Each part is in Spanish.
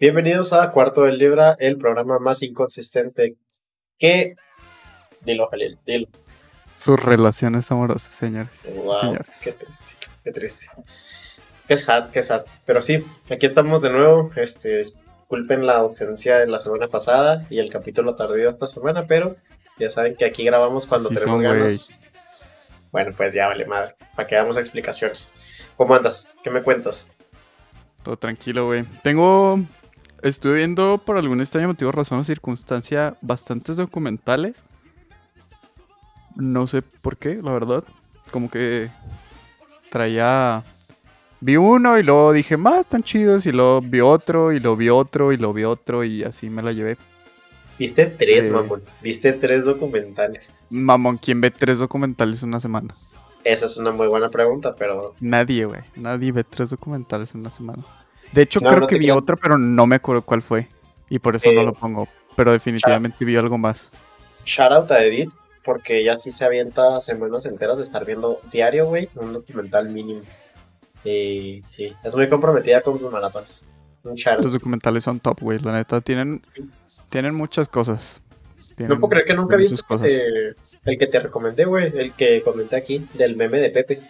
Bienvenidos a Cuarto del Libra, el programa más inconsistente que... Dilo, Jalil, dilo. Sus relaciones amorosas, señores. Wow, señores. qué triste, qué triste. Qué sad, qué sad. Pero sí, aquí estamos de nuevo. Este, disculpen la ausencia de la semana pasada y el capítulo tardío esta semana, pero ya saben que aquí grabamos cuando Sí tenemos ganas. Bueno, pues ya vale madre. Para que hagamos explicaciones. ¿Cómo andas? ¿Qué me cuentas? Todo tranquilo, güey. Tengo. Estuve viendo por algún extraño motivo, razón o circunstancia bastantes documentales. No sé por qué, la verdad. Como que traía. Vi uno y luego dije, más tan chidos. Y luego vi otro, y lo vi otro, y lo vi otro, y así me la llevé. Viste tres, Eh. mamón. Viste tres documentales. Mamón, ¿quién ve tres documentales en una semana? Esa es una muy buena pregunta, pero Nadie, güey. Nadie ve tres documentales en una semana. De hecho, No, creo no que vi creas. otro, pero no me acuerdo cuál fue. Y por eso no Eh, lo pongo. Pero definitivamente vi algo más. shout out a Edith, porque ella sí se avienta semanas enteras de estar viendo diario, güey, un documental mínimo. Y sí, es muy comprometida con sus maratones. Un. Los documentales son top, güey. La neta, tienen, tienen muchas cosas. No puedo creer que nunca sus el que te- recomendé, güey, el que comenté aquí, del meme de Pepe.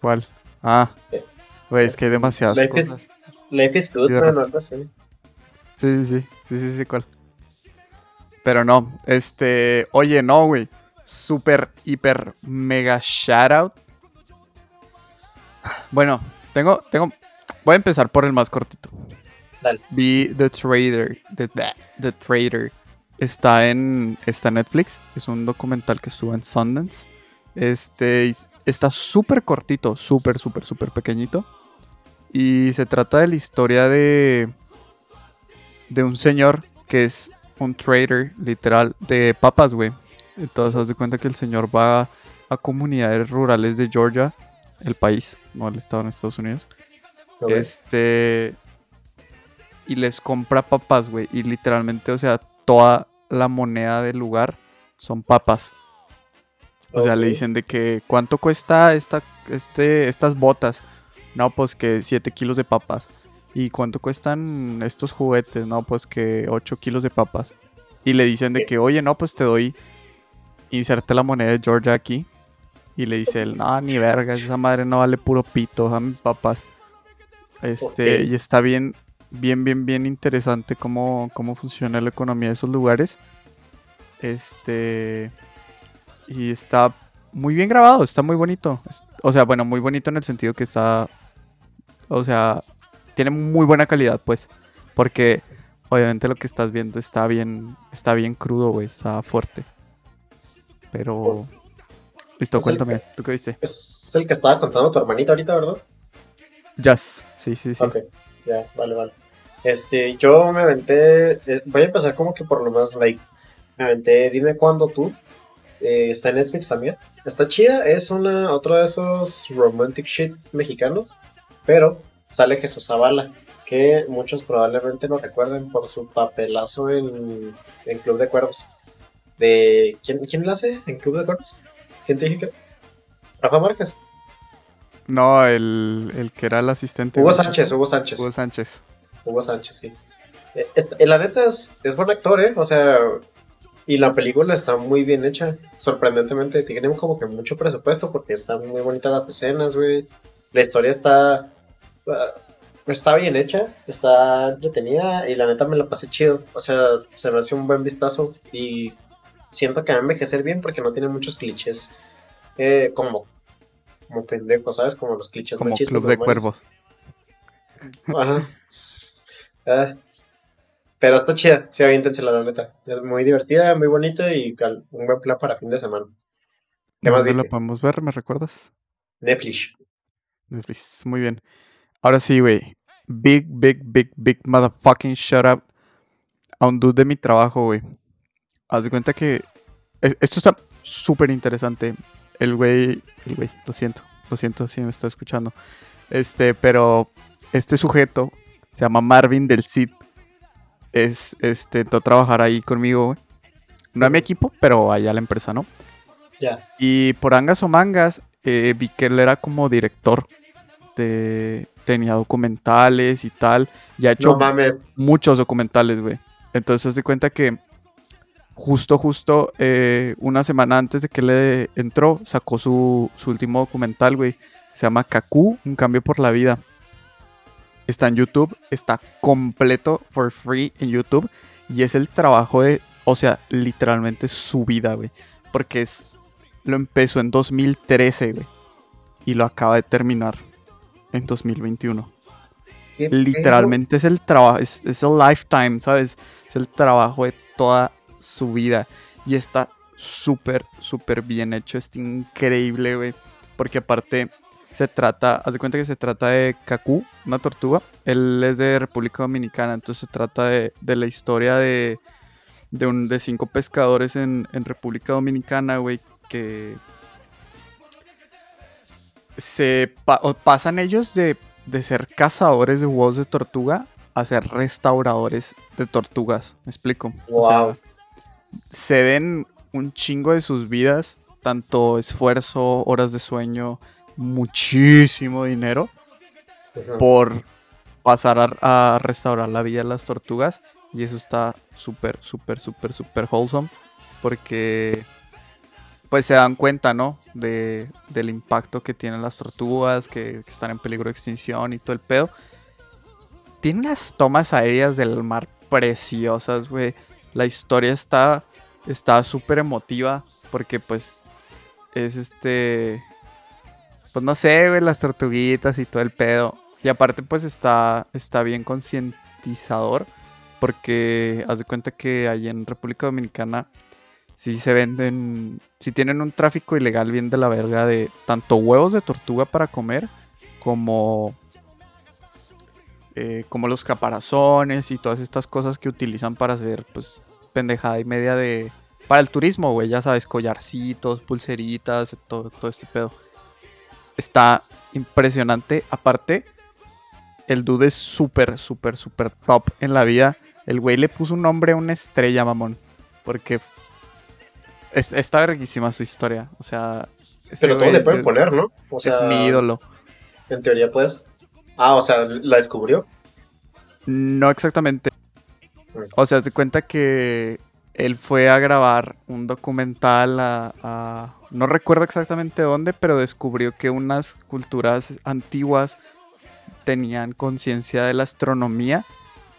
¿Cuál? Ah, Eh, güey, es que hay demasiadas Life is- cosas. Life is good, Sí, man, algo así. Sí, sí, sí. Sí, sí, sí, ¿cuál? Pero no, este. Oye, no, güey. Super, hiper, mega shout out. Bueno, tengo, tengo. Voy a empezar por el más cortito. Dale. Vi The Trader. The, The Trader. Está en, está en Netflix. Es un documental que estuvo en Sundance. Este está súper cortito, súper, súper, súper pequeñito. Y se trata de la historia de, de un señor que es un trader, literal, de papas, güey. Entonces, haz de cuenta que el señor va a comunidades rurales de Georgia, el país, no el estado en Estados Unidos. Este. Y les compra papas, güey. Y literalmente, o sea, toda la moneda del lugar son papas. O sea, le dicen de que cuánto cuesta esta, este, estas botas. No, pues que 7 kilos de papas. ¿Y cuánto cuestan estos juguetes? No, pues que 8 kilos de papas. Y le dicen de que, oye, no, pues te doy, inserte la moneda de Georgia aquí. Y le dice él, no, ni vergas, esa madre no vale puro pito, dame papas. Este, y está bien, bien, bien, bien interesante cómo, cómo funciona la economía de esos lugares. Este, y está muy bien grabado, está muy bonito. O sea, bueno, muy bonito en el sentido que está, o sea, tiene muy buena calidad, pues, porque obviamente lo que estás viendo está bien, está bien crudo, güey, está fuerte. Pero, listo, cuéntame, ¿tú qué viste? Es el que estaba contando tu hermanita ahorita, ¿verdad? Jazz, sí, sí, sí. Ok, ya, vale, vale. Este, yo me aventé, eh, voy a empezar como que por lo más like, me aventé Dime Cuándo Tú, eh, está en Netflix también, está chida, es una, otro de esos romantic shit mexicanos, pero sale Jesús Zavala, que muchos probablemente lo recuerden por su papelazo en, en Club de Cuervos. De, ¿quién, ¿Quién lo hace en Club de Cuervos? ¿Quién te dije que? Rafa Márquez. No, el, el que era el asistente. Hugo. Sánchez, Hugo Sánchez. Hugo Sánchez. Hugo Sánchez, sí. Eh, eh, la neta es, es buen actor, ¿eh? O sea, y la película está muy bien hecha. Sorprendentemente, tiene como que mucho presupuesto porque están muy bonitas las escenas, güey. La historia está. Ah, está bien hecha, está entretenida y la neta me la pasé chido. O sea, se me hace un buen vistazo y siento que va a envejecer bien porque no tiene muchos clichés eh, como, como pendejos, ¿sabes? Como los clichés Como machistas Club de normales. Cuervos. Ajá. Ah, pero está chida, sí, aviéntensela, la neta. Es muy divertida, muy bonita y un buen plan para fin de semana. ¿Qué más ¿Dónde la viste? podemos ver? ¿Me recuerdas? Netflix. Netflix. Muy bien. Ahora sí, güey. Big, big, big, big motherfucking shut up. A un dude de mi trabajo, güey. Haz de cuenta que. es- Esto está súper interesante. El güey. El güey, lo siento. Lo siento si me está escuchando. Este, pero. Este sujeto se llama Marvin del Cid. Es. Este, entró a trabajar ahí conmigo, güey. No a mi equipo, pero allá a la empresa, ¿no? Ya. Y por angas o mangas, eh, vi que él era como director de, tenía documentales y tal. Y ha hecho No mames. muchos documentales, güey. Entonces se cuenta que justo, justo eh, una semana antes de que le entró, sacó su, su último documental, güey. Se llama Kaku, Un cambio por la vida. Está en YouTube, está completo for free en YouTube. Y es el trabajo de, o sea, literalmente su vida, güey. Porque es, lo empezó en 2013, güey. Y lo acaba de terminar en 2021. ¿Qué pedo? Literalmente es el trabajo, es, es el lifetime, ¿sabes? Es el trabajo de toda su vida. Y está súper, súper bien hecho. Está increíble, güey. Porque aparte se trata, haz de cuenta que se trata de Kaku, una tortuga. Él es de República Dominicana, entonces se trata de, de la historia de, de, un, de cinco pescadores en, en República Dominicana, güey, que se pa- pasan ellos de, de ser cazadores de huevos de tortuga a ser restauradores de tortugas. ¿Me explico? O sea, Wow. ceden un chingo de sus vidas, tanto esfuerzo, horas de sueño, muchísimo dinero por pasar a, a restaurar la vida de las tortugas. Y eso está súper, súper, súper, súper wholesome. Porque pues se dan cuenta, ¿no? De, del impacto que tienen las tortugas, que, están en peligro de extinción y todo el pedo. Tiene unas tomas aéreas del mar preciosas, güey. La historia está está súper emotiva porque pues es este pues no sé, güey, las tortuguitas y todo el pedo. Y aparte pues está está bien concientizador porque haz de cuenta que ahí en República Dominicana sí se venden, sí tienen un tráfico ilegal bien de la verga de tanto huevos de tortuga para comer como eh, como los caparazones y todas estas cosas que utilizan para hacer pues pendejada y media de para el turismo, güey, ya sabes, collarcitos, pulseritas, todo, todo este pedo. Está impresionante. Aparte, el dude es súper, súper, súper top en la vida. El güey le puso un nombre a una estrella, mamón. Porque es- está verguísima su historia. O sea, Pero todo le pueden poner, ¿no? O sea, es mi ídolo. En teoría, pues. Ah, o sea, la descubrió. No exactamente. Mm. O sea, se cuenta que él fue a grabar un documental a, a- No recuerdo exactamente dónde, pero descubrió que unas culturas antiguas tenían conciencia de la astronomía,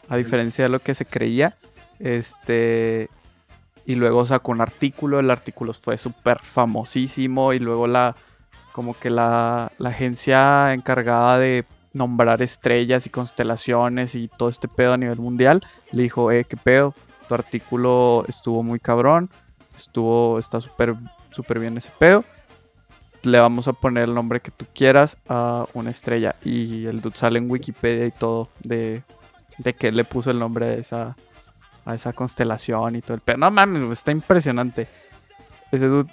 a diferencia de lo que se creía. Este... Y luego sacó un artículo, el artículo fue súper famosísimo y luego la... Como que la, agencia encargada de nombrar estrellas y constelaciones y todo este pedo a nivel mundial, le dijo, eh, qué pedo, tu artículo estuvo muy cabrón, estuvo, está súper, súper bien ese pedo, le vamos a poner el nombre que tú quieras a una estrella. Y el dude sale en Wikipedia y todo de, de que le puso el nombre a esa, a esa constelación y todo el pedo. No mames, está impresionante. Ese dude,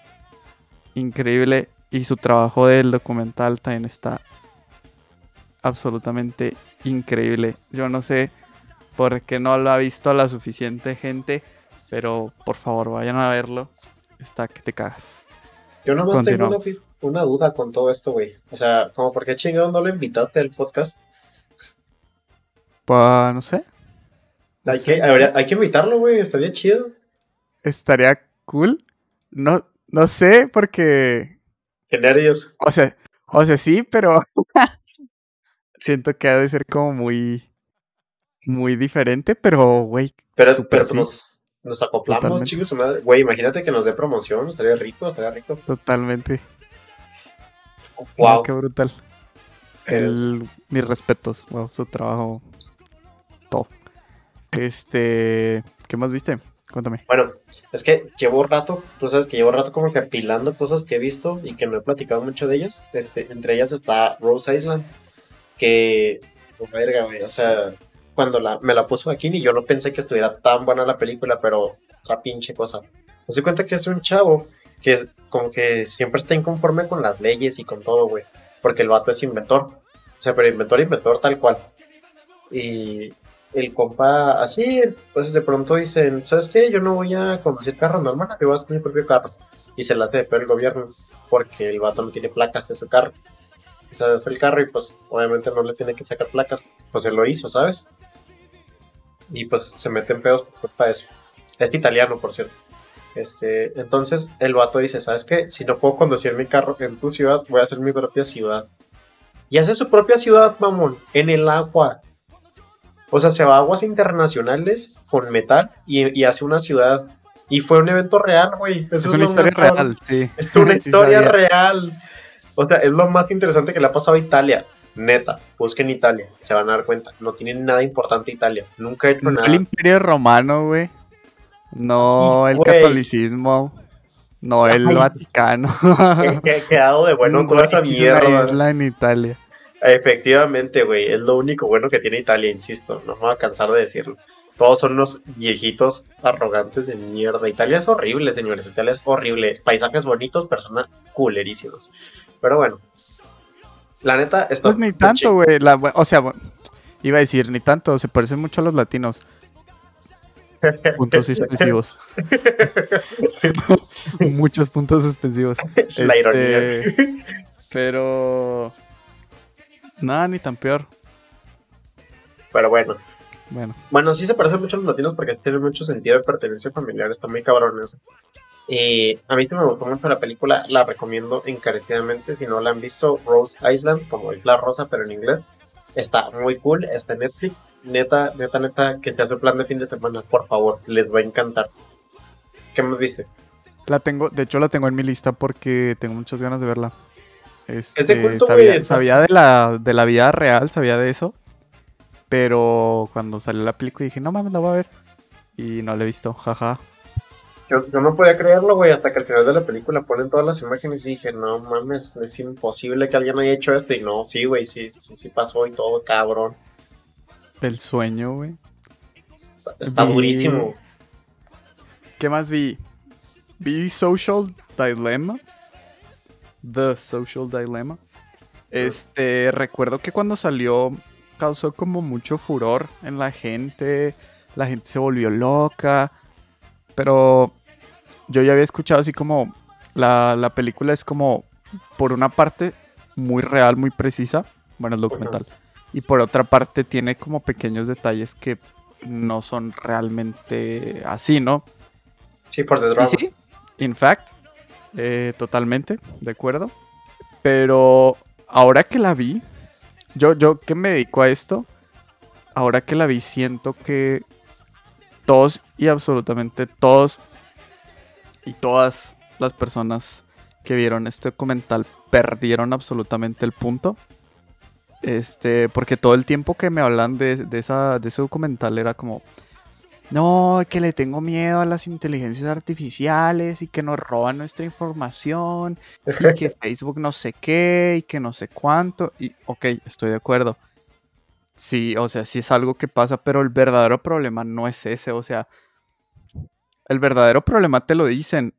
increíble. Y su trabajo del documental también está absolutamente increíble. Yo no sé por qué no lo ha visto la suficiente gente, pero por favor vayan a verlo. Está que te cagas. Yo nomás tengo una duda con todo esto, güey. O sea, como por qué chingado no lo invitaste al podcast. Pues no sé. Hay que, habría- hay que invitarlo, güey. Estaría chido. Estaría cool. No, no sé porque. Qué nervios. O sea, o sea, sí, pero siento que ha de ser como muy. Muy diferente, pero, güey. Pero, pero sí, nos, nos acoplamos, madre. Güey, imagínate que nos dé promoción. Estaría rico, estaría rico. Totalmente. Wow. Qué brutal. El, mis respetos. Wow, su trabajo. Todo. Este. ¿Qué más viste? Cuéntame. Bueno, es que llevo rato, tú sabes que llevo rato como que apilando cosas que he visto y que no he platicado mucho de ellas. Este, entre ellas está Rose Island, que, oh, verga, güey, o sea, cuando la, me la puso aquí y yo no pensé que estuviera tan buena la película, pero otra pinche cosa. Me doy cuenta que es un chavo que es como que siempre está inconforme con las leyes y con todo, güey, porque el vato es inventor, o sea, pero inventor, inventor tal cual. Y el compa, así, pues de pronto dicen, ¿sabes qué? Yo no voy a conducir carro normal, yo voy a hacer mi propio carro. Y se la hace de peor el gobierno, porque el vato no tiene placas de su carro. se hace el carro y pues obviamente no le tiene que sacar placas, pues él lo hizo, ¿sabes? Y pues se mete en pedos por culpa de eso. Es italiano, por cierto. Este, entonces el vato dice, ¿sabes qué? Si no puedo conducir mi carro en tu ciudad, voy a hacer mi propia ciudad. Y hace su propia ciudad, mamón, en el agua. O sea, se va a aguas internacionales con metal y, hace una ciudad. Y fue un evento real, güey. es, una historia real, sí. Es una historia real. O sea, es lo más interesante que le ha pasado a Italia. Neta, busquen Italia, se van a dar cuenta. No tiene nada importante Italia. Nunca ha hecho nada. El Imperio Romano, güey. No el catolicismo. No el Vaticano. Que, ha quedado de bueno toda esa mierda. isla en Italia. Efectivamente, güey. Es lo único bueno que tiene Italia, insisto. No me voy a cansar de decirlo. Todos son unos viejitos arrogantes de mierda. Italia es horrible, señores. Italia es horrible. Paisajes bonitos, personas culerísimos. Pero bueno. La neta, esto. Pues ni tanto, güey. O sea, iba a decir, ni tanto. Se parecen mucho a los latinos. Puntos suspensivos. Muchos puntos suspensivos. La ironía. Este, pero. Nada, ni tan peor. Pero bueno. Bueno. Bueno, sí se parecen mucho a los latinos porque tiene mucho sentido de pertenencia familiar. Está muy cabrón eso. A mí sí me gustó mucho la película. La recomiendo encarecidamente. Si no la han visto, Rose Island, como es la rosa, pero en inglés. Está muy cool. Está en Netflix neta, neta, neta, que te hace plan de fin de semana, por favor, les va a encantar. ¿Qué más viste? La tengo, de hecho la tengo en mi lista porque tengo muchas ganas de verla. Este, es de culto, sabía, sabía de la, de la vida real, sabía de eso. Pero cuando salió la película dije, no mames, la voy a ver. Y no la he visto, jaja. Yo, no podía creerlo, güey, hasta que al final de la película ponen todas las imágenes y dije, no mames, es imposible que alguien haya hecho esto. Y no, sí, güey, sí, sí, sí pasó y todo, cabrón. El sueño, güey. Está, durísimo. ¿Qué más vi? Vi Social Dilemma. The Social Dilemma. Este, recuerdo que cuando salió causó como mucho furor en la gente. La gente se volvió loca. Pero yo ya había escuchado así como la, la película es como, por una parte, muy real, muy precisa. Bueno, el documental. Y por otra parte tiene como pequeños detalles que no son realmente así, ¿no? Sí, por detrás. Sí, in fact, eh, totalmente, de acuerdo. Pero ahora que la vi, yo, yo que me dedico a esto, ahora que la vi siento que todos y absolutamente todos y todas las personas que vieron este documental perdieron absolutamente el punto. Este, porque todo el tiempo que me hablan de, esa, de ese documental era como, no, que le tengo miedo a las inteligencias artificiales y que nos roban nuestra información y que Facebook no sé qué y que no sé cuánto. Y, ok, estoy de acuerdo. Sí, o sea, sí es algo que pasa, pero el verdadero problema no es ese. O sea, el verdadero problema te lo dicen,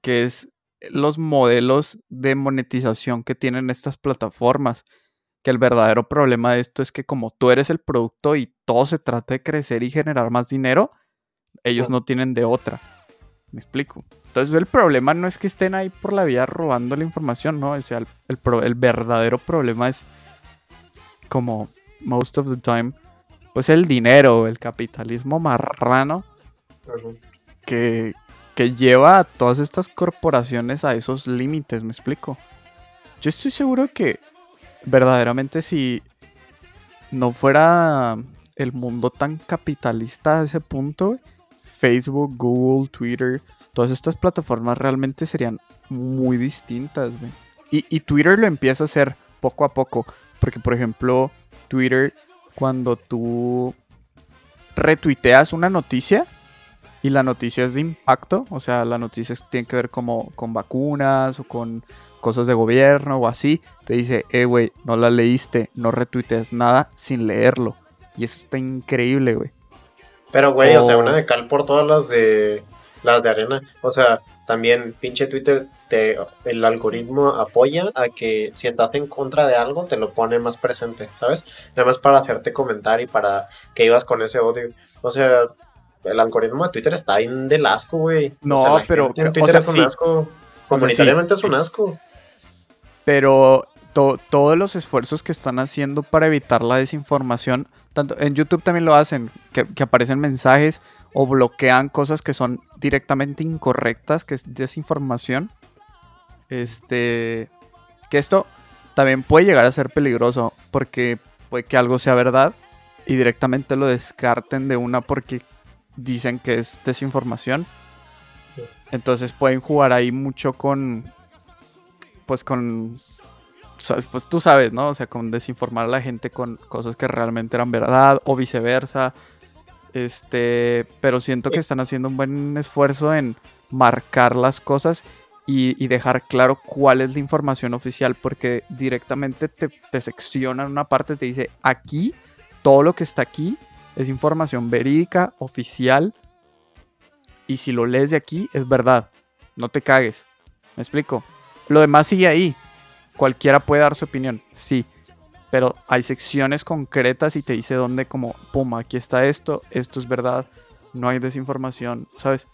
que es los modelos de monetización que tienen estas plataformas que el verdadero problema de esto es que como tú eres el producto y todo se trata de crecer y generar más dinero, ellos no tienen de otra. Me explico. Entonces el problema no es que estén ahí por la vida robando la información, no. O sea, el, el, verdadero problema es como most of the time, pues el dinero, el capitalismo marrano que, que lleva a todas estas corporaciones a esos límites, me explico. Yo estoy seguro que verdaderamente si no fuera el mundo tan capitalista a ese punto, Facebook, Google, Twitter, todas estas plataformas realmente serían muy distintas, Y, y, Twitter lo empieza a hacer poco a poco. Porque, por ejemplo, Twitter, cuando tú retuiteas una noticia y la noticia es de impacto, o sea, la noticia tiene que ver como con vacunas o con cosas de gobierno o así, te dice, eh, güey, no la leíste, no retuiteas nada sin leerlo. Y eso está increíble, güey. Pero, güey, o... sea, una de cal por todas las de las de arena. O sea, también pinche Twitter, te, el algoritmo apoya a que si estás en contra de algo, te lo pone más presente, ¿sabes? Nada más para hacerte comentar y para que ibas con ese odio. O sea, el algoritmo de Twitter está en del asco, güey. No, pero... o sea, es un asco. Comunitariamente es un asco. Pero, todos los esfuerzos que están haciendo para evitar la desinformación, tanto en YouTube también lo hacen, que, que aparecen mensajes o bloquean cosas que son directamente incorrectas, que es desinformación. Este, que esto también puede llegar a ser peligroso porque puede que algo sea verdad y directamente lo descarten de una porque dicen que es desinformación. Entonces pueden jugar ahí mucho con, pues con, pues tú sabes, ¿no? O sea, con desinformar a la gente con cosas que realmente eran verdad o viceversa. Este, pero siento que están haciendo un buen esfuerzo en marcar las cosas y, dejar claro cuál es la información oficial, porque directamente te, te seccionan una parte, te dice aquí, todo lo que está aquí es información verídica, oficial, y si lo lees de aquí es verdad, no te cagues, me explico. Lo demás sigue ahí, cualquiera puede dar su opinión, sí, pero hay secciones concretas y te dice dónde como, pum, aquí está esto, esto es verdad, no hay desinformación, ¿sabes?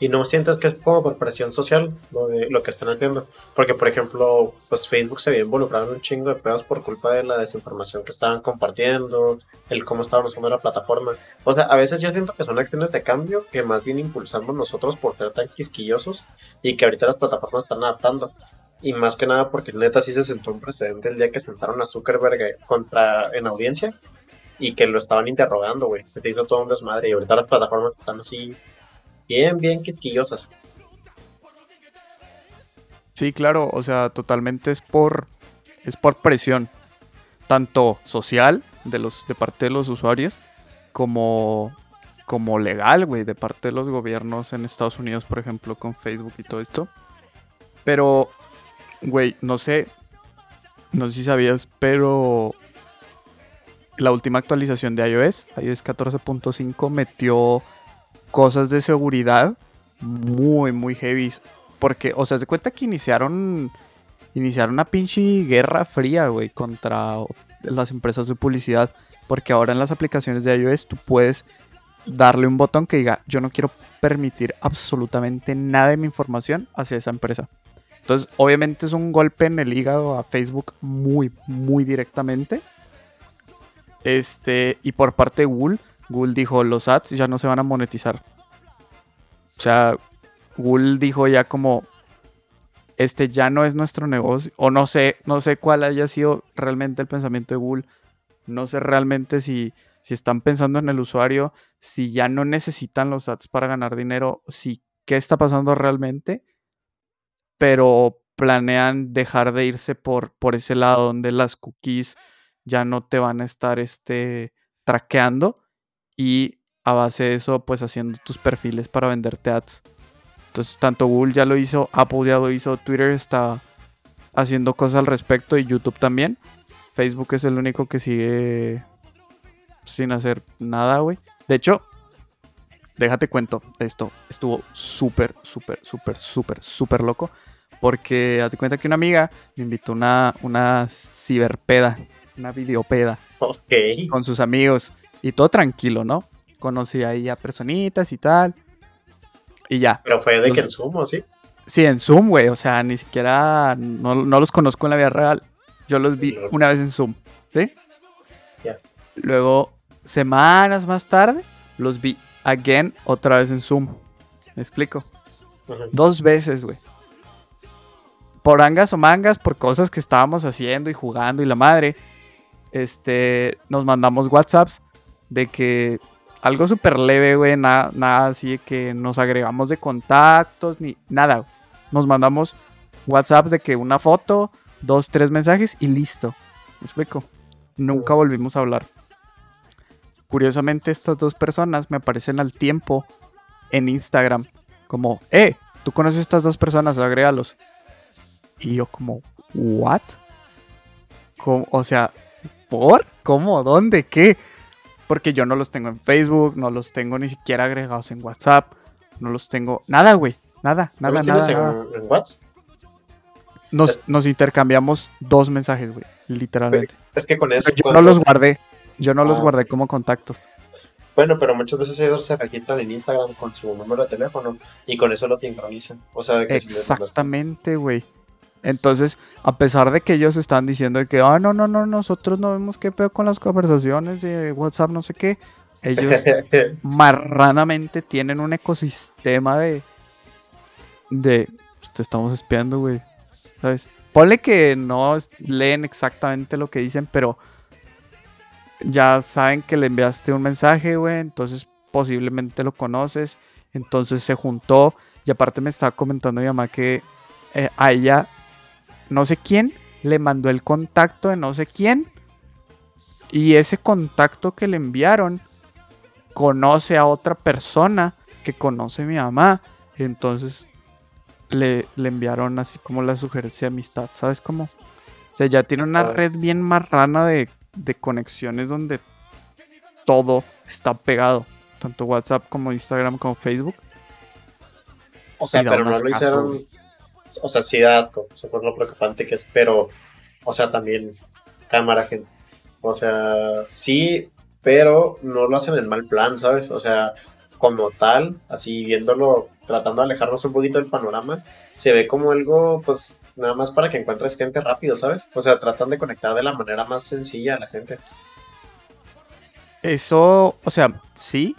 Y no sientes que es como por presión social lo, de, lo que están haciendo. Porque, por ejemplo, pues Facebook se había involucrado en un chingo de pedos por culpa de la desinformación que estaban compartiendo, el cómo estaban usando la plataforma. O sea, a veces yo siento que son acciones de cambio que más bien impulsamos nosotros por ser tan quisquillosos y que ahorita las plataformas están adaptando. Y más que nada porque neta sí se sentó un precedente el día que sentaron a Zuckerberg contra en audiencia y que lo estaban interrogando, güey. Se hizo todo un desmadre y ahorita las plataformas están así bien, bien quisquillosas. Sí, claro, o sea, totalmente es por es por presión tanto social de los de parte de los usuarios como como legal, güey, de parte de los gobiernos en Estados Unidos, por ejemplo, con Facebook y todo esto. Pero Güey, no sé. No sé si sabías, pero la última actualización de iOS, iOS 14.5, metió cosas de seguridad muy, muy heavy. Porque, o sea, se cuenta que iniciaron, iniciaron una pinche guerra fría, güey, contra las empresas de publicidad. Porque ahora en las aplicaciones de iOS tú puedes darle un botón que diga, yo no quiero permitir absolutamente nada de mi información hacia esa empresa. Entonces, obviamente es un golpe en el hígado a Facebook muy, muy directamente. Este, y por parte de Google, Google dijo, los ads ya no se van a monetizar. O sea, Google dijo ya como, este ya no es nuestro negocio. O no sé, no sé cuál haya sido realmente el pensamiento de Google. No sé realmente si, si están pensando en el usuario, si ya no necesitan los ads para ganar dinero, si qué está pasando realmente pero planean dejar de irse por, por ese lado donde las cookies ya no te van a estar este, traqueando y a base de eso pues haciendo tus perfiles para venderte ads. Entonces tanto Google ya lo hizo, Apple ya lo hizo, Twitter está haciendo cosas al respecto y YouTube también. Facebook es el único que sigue sin hacer nada, güey. De hecho, déjate cuento, esto estuvo súper, súper, súper, súper, súper loco. Porque hace cuenta que una amiga me invitó una, una ciberpeda, una videopeda. Ok. Con sus amigos. Y todo tranquilo, ¿no? Conocí ahí a personitas y tal. Y ya. Pero fue de que en Zoom, ¿o sí? Sí, en Zoom, güey. O sea, ni siquiera. No, los conozco en la vida real. Yo los vi una vez en Zoom. ¿Sí? Ya. Luego, semanas más tarde, los vi again otra vez en Zoom. ¿Me explico? Dos veces, güey por angas o mangas, por cosas que estábamos haciendo y jugando y la madre, este, nos mandamos WhatsApps de que algo súper leve, güey, nada, nada así de que nos agregamos de contactos ni nada. Nos mandamos WhatsApps de que una foto, dos, tres mensajes y listo. ¿Me explico? Nunca volvimos a hablar. Curiosamente, estas dos personas me aparecen al tiempo en Instagram. Como, eh, tú conoces a estas dos personas, agrégalos. Y yo como, ¿what? O sea, ¿por? ¿Cómo? ¿Dónde? ¿Qué? Porque yo no los tengo en Facebook, no los tengo ni siquiera agregados en WhatsApp, no los tengo... Nada, güey. Nada, nada, ¿No nada. En, WhatsApp? Nos, intercambiamos dos mensajes, güey. Literalmente. Es que con eso... yo no los guardé. Yo no los ah. guardé como contactos. Bueno, pero muchas veces ellos se registran en Instagram con su número de teléfono y con eso lo sincronizan. O sea, Exactamente, güey. Entonces, a pesar de que ellos están diciendo que, ah, no, no, no, nosotros no vemos qué pedo con las conversaciones de WhatsApp, no sé qué, ellos marranamente tienen un ecosistema de, de, pues, te estamos espiando, güey, ¿sabes? Ponle que no leen exactamente lo que dicen, pero ya saben que le enviaste un mensaje, güey, entonces posiblemente lo conoces, entonces se juntó y aparte me estaba comentando mi mamá que eh, a ella no sé quién le mandó el contacto de no sé quién. Y ese contacto que le enviaron conoce a otra persona que conoce a mi mamá. Entonces le, le enviaron así como la sugerencia de amistad, ¿sabes cómo? O sea, ya tiene una red bien marrana de, de conexiones donde todo está pegado. Tanto WhatsApp como Instagram como Facebook. O sea, pero no lo hicieron o sea, sí da asco, lo preocupante que es, pero, o sea, también cámara, gente. O sea, sí, pero no lo hacen en mal plan, ¿sabes? O sea, como tal, así viéndolo, tratando de alejarnos un poquito del panorama, se ve como algo, pues, nada más para que encuentres gente rápido, ¿sabes? O sea, tratan de conectar de la manera más sencilla a la gente. Eso, o sea, sí,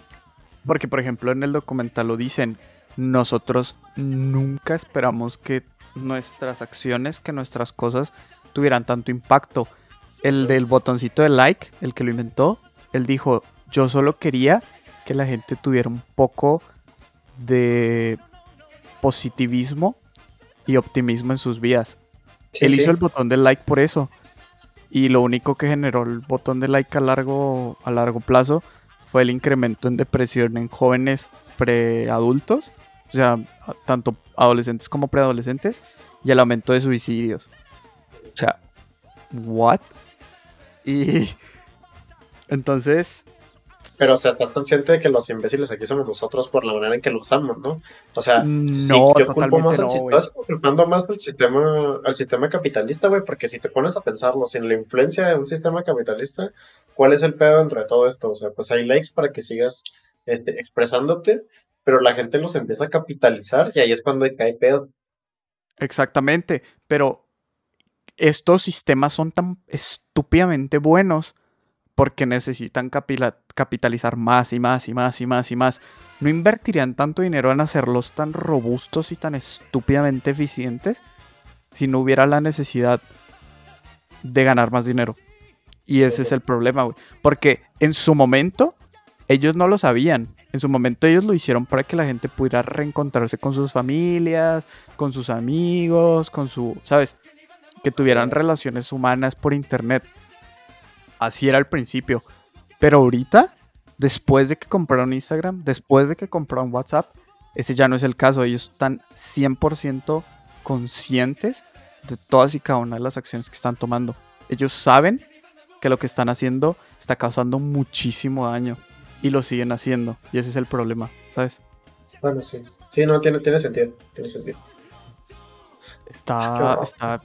porque por ejemplo en el documental lo dicen, nosotros nunca esperamos que nuestras acciones, que nuestras cosas tuvieran tanto impacto. El del botoncito de like, el que lo inventó, él dijo, yo solo quería que la gente tuviera un poco de positivismo y optimismo en sus vidas. él hizo el botón de like por eso. Y lo único que generó el botón de like a largo, a largo plazo fue el incremento en depresión en jóvenes preadultos o sea, tanto adolescentes como preadolescentes, y el aumento de suicidios. O sea, ¿what? Y entonces... Pero, o sea, estás consciente de que los imbéciles aquí somos nosotros por la manera en que lo usamos, ¿no? O sea, no, sí, yo culpo más al, culpando más al sistema, al sistema capitalista, güey, porque si te pones a pensarlo, sin la influencia de un sistema capitalista, ¿cuál es el pedo dentro de todo esto? O sea, pues hay likes para que sigas este, expresándote, pero la gente los empieza a capitalizar y ahí es cuando cae pedo. Exactamente, pero estos sistemas son tan estúpidamente buenos porque necesitan capitalizar más y más y más y más y más. No invertirían tanto dinero en hacerlos tan robustos y tan estúpidamente eficientes si no hubiera la necesidad de ganar más dinero. Y ese es el problema, güey. Porque en su momento ellos no lo sabían. En su momento ellos lo hicieron para que la gente pudiera reencontrarse con sus familias, con sus amigos, con su, ¿sabes? Que tuvieran relaciones humanas por internet. Así era al principio. Pero ahorita, después de que compraron Instagram, después de que compraron WhatsApp, ese ya no es el caso. Ellos están 100% conscientes de todas y cada una de las acciones que están tomando. Ellos saben que lo que están haciendo está causando muchísimo daño y lo siguen haciendo. Y ese es el problema, ¿sabes? Bueno, sí. Sí, no, tiene, tiene sentido. Tiene sentido. Está, está,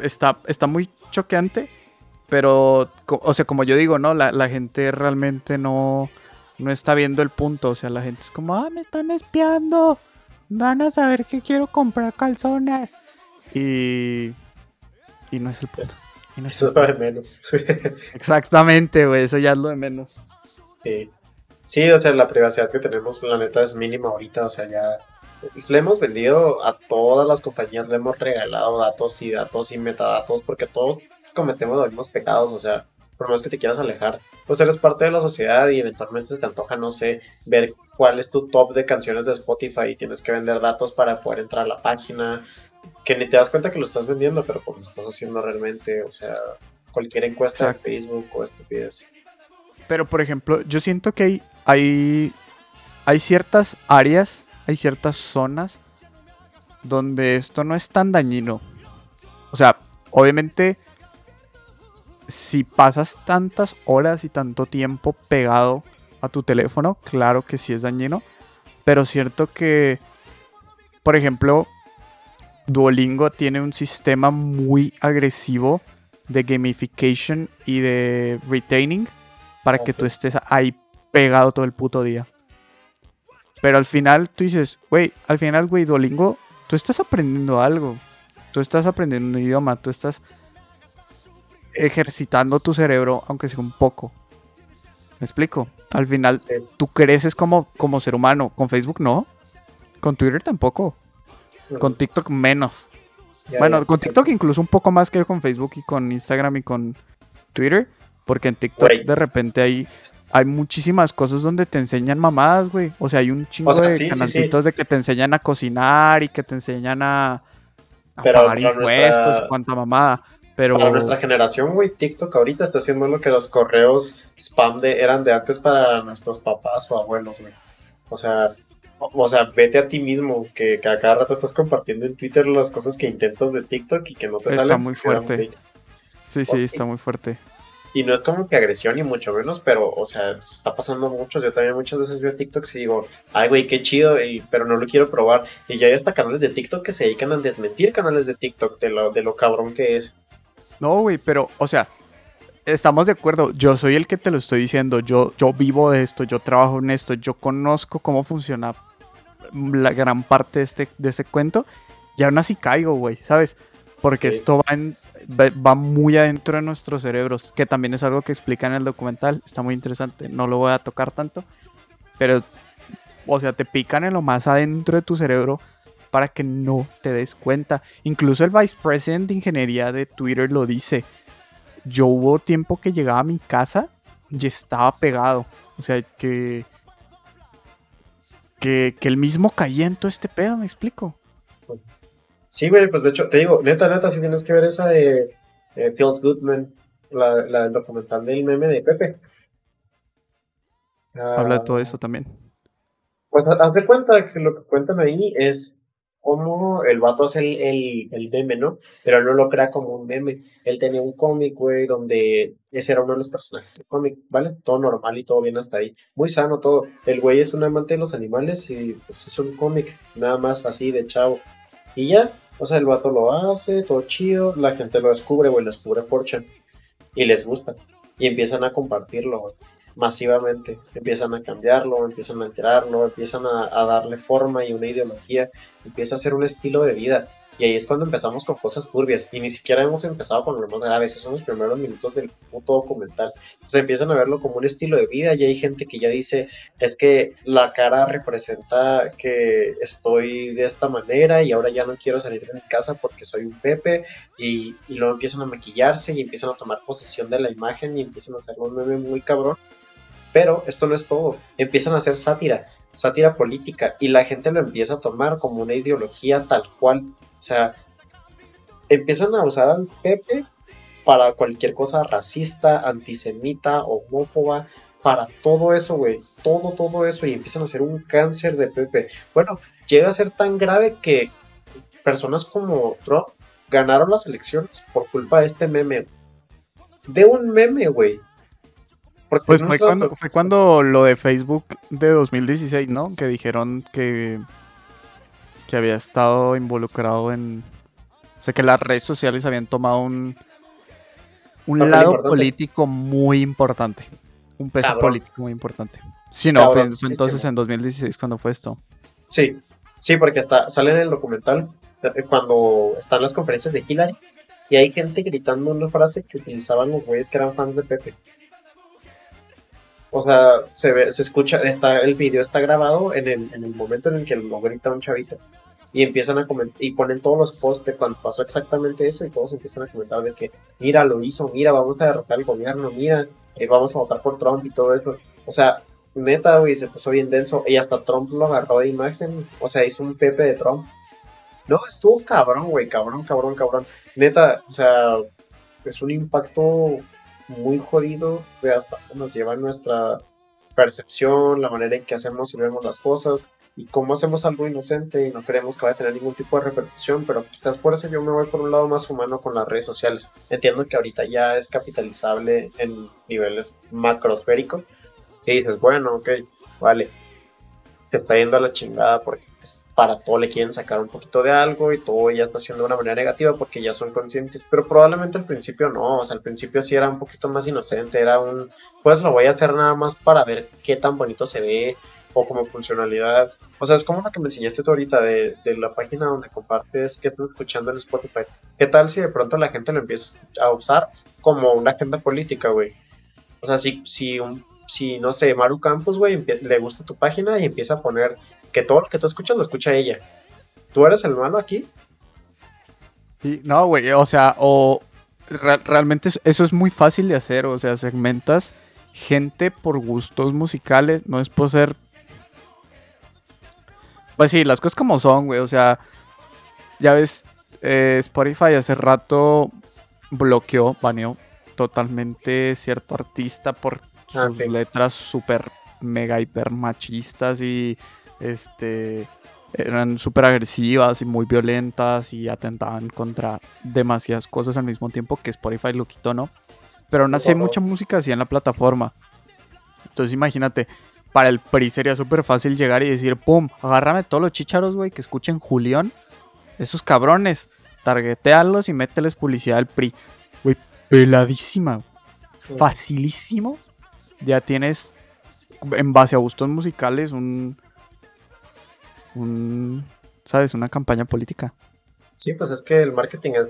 está, está muy choqueante, pero, o sea, como yo digo, ¿no? La, la, gente realmente no, no está viendo el punto. O sea, la gente es como, ah, me están espiando. Van a saber que quiero comprar calzones. Y, y no es el punto. eso es lo de menos. Exactamente, güey, eso ya es lo de menos. Sí. o sea, la privacidad que tenemos, la neta, es mínima ahorita. O sea, ya le hemos vendido a todas las compañías, le hemos regalado datos y datos y metadatos, porque todos cometemos los mismos pecados. O sea, por más que te quieras alejar, pues eres parte de la sociedad y eventualmente se te antoja, no sé, ver cuál es tu top de canciones de Spotify y tienes que vender datos para poder entrar a la página. Que ni te das cuenta que lo estás vendiendo, pero pues lo estás haciendo realmente. O sea, cualquier encuesta de Facebook o estupidez. Pero, por ejemplo, yo siento que hay, hay, hay ciertas áreas, hay ciertas zonas donde esto no es tan dañino. O sea, obviamente, si pasas tantas horas y tanto tiempo pegado a tu teléfono, claro que sí es dañino. Pero cierto que, por ejemplo, Duolingo tiene un sistema muy agresivo de gamification y de retaining para que tú estés ahí pegado todo el puto día. Pero al final tú dices, güey, al final, güey, Duolingo, tú estás aprendiendo algo. tú estás aprendiendo un idioma, tú estás ejercitando tu cerebro, aunque sea un poco. ¿Me explico? Al final, tú creces como, como ser humano. Con Facebook no. Con Twitter tampoco. Con TikTok menos. bueno, con TikTok incluso un poco más que con Facebook y con Instagram y con Twitter. Porque en TikTok de repente hay, hay muchísimas cosas donde te enseñan mamadas, güey. O sea, hay un chingo de canalcitos de que te enseñan a cocinar y que te enseñan a, pagar impuestos y cuánta mamada. Pero... Para nuestra generación, güey, TikTok ahorita está haciendo lo que los correos spam de, eran de antes para nuestros papás o abuelos, güey. O sea, o, sea, vete a ti mismo, que, que, a cada rato estás compartiendo en Twitter las cosas que intentas de TikTok y que no te salen. Está muy fuerte. Sí, sí, está muy fuerte. Y no es como que agresión ni mucho menos, pero, o sea, se está pasando mucho. Yo también muchas veces veo TikToks y digo, ay, güey, qué chido, y, pero no lo quiero probar. Y ya hay hasta canales de TikTok que se dedican a desmentir canales de TikTok de lo, de lo cabrón que es. No, güey, pero, o sea, estamos de acuerdo. Yo soy el que te lo estoy diciendo. Yo, yo vivo de esto, yo trabajo en esto, yo conozco cómo funciona la gran parte de este, de ese cuento. Y aún así caigo, güey, ¿sabes? Porque esto va, va, muy adentro de nuestros cerebros, que también es algo que explica en el documental. Está muy interesante. No lo voy a tocar tanto. Pero, o sea, te pican en lo más adentro de tu cerebro para que no te des cuenta. Incluso el vice president de ingeniería de Twitter lo dice. Yo hubo tiempo que llegaba a mi casa y estaba pegado. O sea, que, que, que el mismo caía en todo este pedo, me explico. Sí, güey, pues de hecho, te digo, neta, neta, si tienes que ver esa de eh, Feels Goodman, la, la, del documental del meme de Pepe. Habla de todo ah, eso también. Pues haz de cuenta que lo que cuentan ahí es como el vato hace el, el, meme, ¿no? Pero él no lo crea como un meme. Él tenía un cómic, güey, donde ese era uno de los personajes del cómic, ¿vale? Todo normal y todo bien hasta ahí. Muy sano todo. El güey es un amante de los animales y pues es un cómic, nada más así de chavo. Y ya, o sea, el vato lo hace, todo chido, la gente lo descubre, güey, lo descubre Fortune y les gusta. Y empiezan a compartirlo, güey masivamente. Empiezan a cambiarlo, empiezan a alterarlo, empiezan a, darle forma y una ideología, empieza a ser un estilo de vida. Y ahí es cuando empezamos con cosas turbias. Y ni siquiera hemos empezado con lo más grave. Esos son los primeros minutos del puto documental. Entonces empiezan a verlo como un estilo de vida. Y hay gente que ya dice, es que la cara representa que estoy de esta manera y ahora ya no quiero salir de mi casa porque soy un Pepe. Y, y luego empiezan a maquillarse y empiezan a tomar posesión de la imagen y empiezan a hacer un meme muy cabrón. Pero esto no es todo. Empiezan a hacer sátira, sátira política, y la gente lo empieza a tomar como una ideología tal cual. O sea, empiezan a usar al Pepe para cualquier cosa racista, antisemita, homófoba, para todo eso, güey. Todo, todo eso. Y empiezan a hacer un cáncer de Pepe. Bueno, llega a ser tan grave que personas como Trump ganaron las elecciones por culpa de este meme. De un meme, güey pues fue cuando, fue cuando lo de Facebook de 2016, ¿no? Que dijeron que, que había estado involucrado en... O sea, que las redes sociales habían tomado un, un lado político muy importante. Un peso político muy importante. Sí, no, fue, entonces en 2016 cuando fue esto. Sí, sí, porque hasta sale en el documental eh, cuando están las conferencias de Hillary y hay gente gritando una frase que utilizaban los güeyes que eran fans de Pepe. O sea, se ve, se escucha, está, el video está grabado en el, en el momento en el que lo grita un chavito. Y empiezan a comentar, y ponen todos los posts de cuando pasó exactamente eso, y todos empiezan a comentar de que, mira, lo hizo, mira, vamos a derrotar al gobierno, mira, eh, vamos a votar por Trump y todo eso. O sea, neta, güey, se puso bien denso, y hasta Trump lo agarró de imagen, o sea, hizo un Pepe de Trump. No, estuvo cabrón, güey, cabrón, cabrón, cabrón. Neta, o sea, es un impacto muy jodido de hasta nos lleva nuestra percepción, la manera en que hacemos y vemos las cosas y cómo hacemos algo inocente y no queremos que vaya a tener ningún tipo de repercusión, pero quizás por eso yo me voy por un lado más humano con las redes sociales. Entiendo que ahorita ya es capitalizable en niveles macrosféricos y dices, bueno, ok, vale, te está yendo a la chingada porque para todo le quieren sacar un poquito de algo y todo ya está haciendo de una manera negativa porque ya son conscientes, pero probablemente al principio no, o sea, al principio sí era un poquito más inocente, era un, pues lo voy a hacer nada más para ver qué tan bonito se ve o como funcionalidad. O sea, es como lo que me enseñaste tú ahorita de, de la página donde compartes qué estás escuchando en Spotify. ¿Qué tal si de pronto la gente lo empieza a usar como una agenda política, güey? O sea, si, un, si no sé, Maru Campos, güey, le gusta tu página y empieza a poner que todo lo que tú escuchas lo escucha ella. ¿Tú eres el malo aquí? No, güey, o sea, o realmente eso es muy fácil de hacer, o sea, segmentas gente por gustos musicales, no es por ser... Pues sí, las cosas como son, güey, o sea, ya ves, eh, Spotify hace rato bloqueó, baneó totalmente cierto artista por ah, sus letras súper mega hiper machistas y este eran súper agresivas y muy violentas y atentaban contra demasiadas cosas al mismo tiempo que Spotify lo quitó, ¿no? Pero aún así hay mucha música así en la plataforma. Entonces imagínate, para el PRI sería súper fácil llegar y decir, pum, agárrame todos los chicharos, güey, que escuchen Julián. Esos cabrones, targetealos y mételes publicidad al PRI. Güey, peladísima. Facilísimo. Ya tienes, en base a gustos musicales, un... un ¿Sabes? Una campaña política. Sí, pues es que el marketing es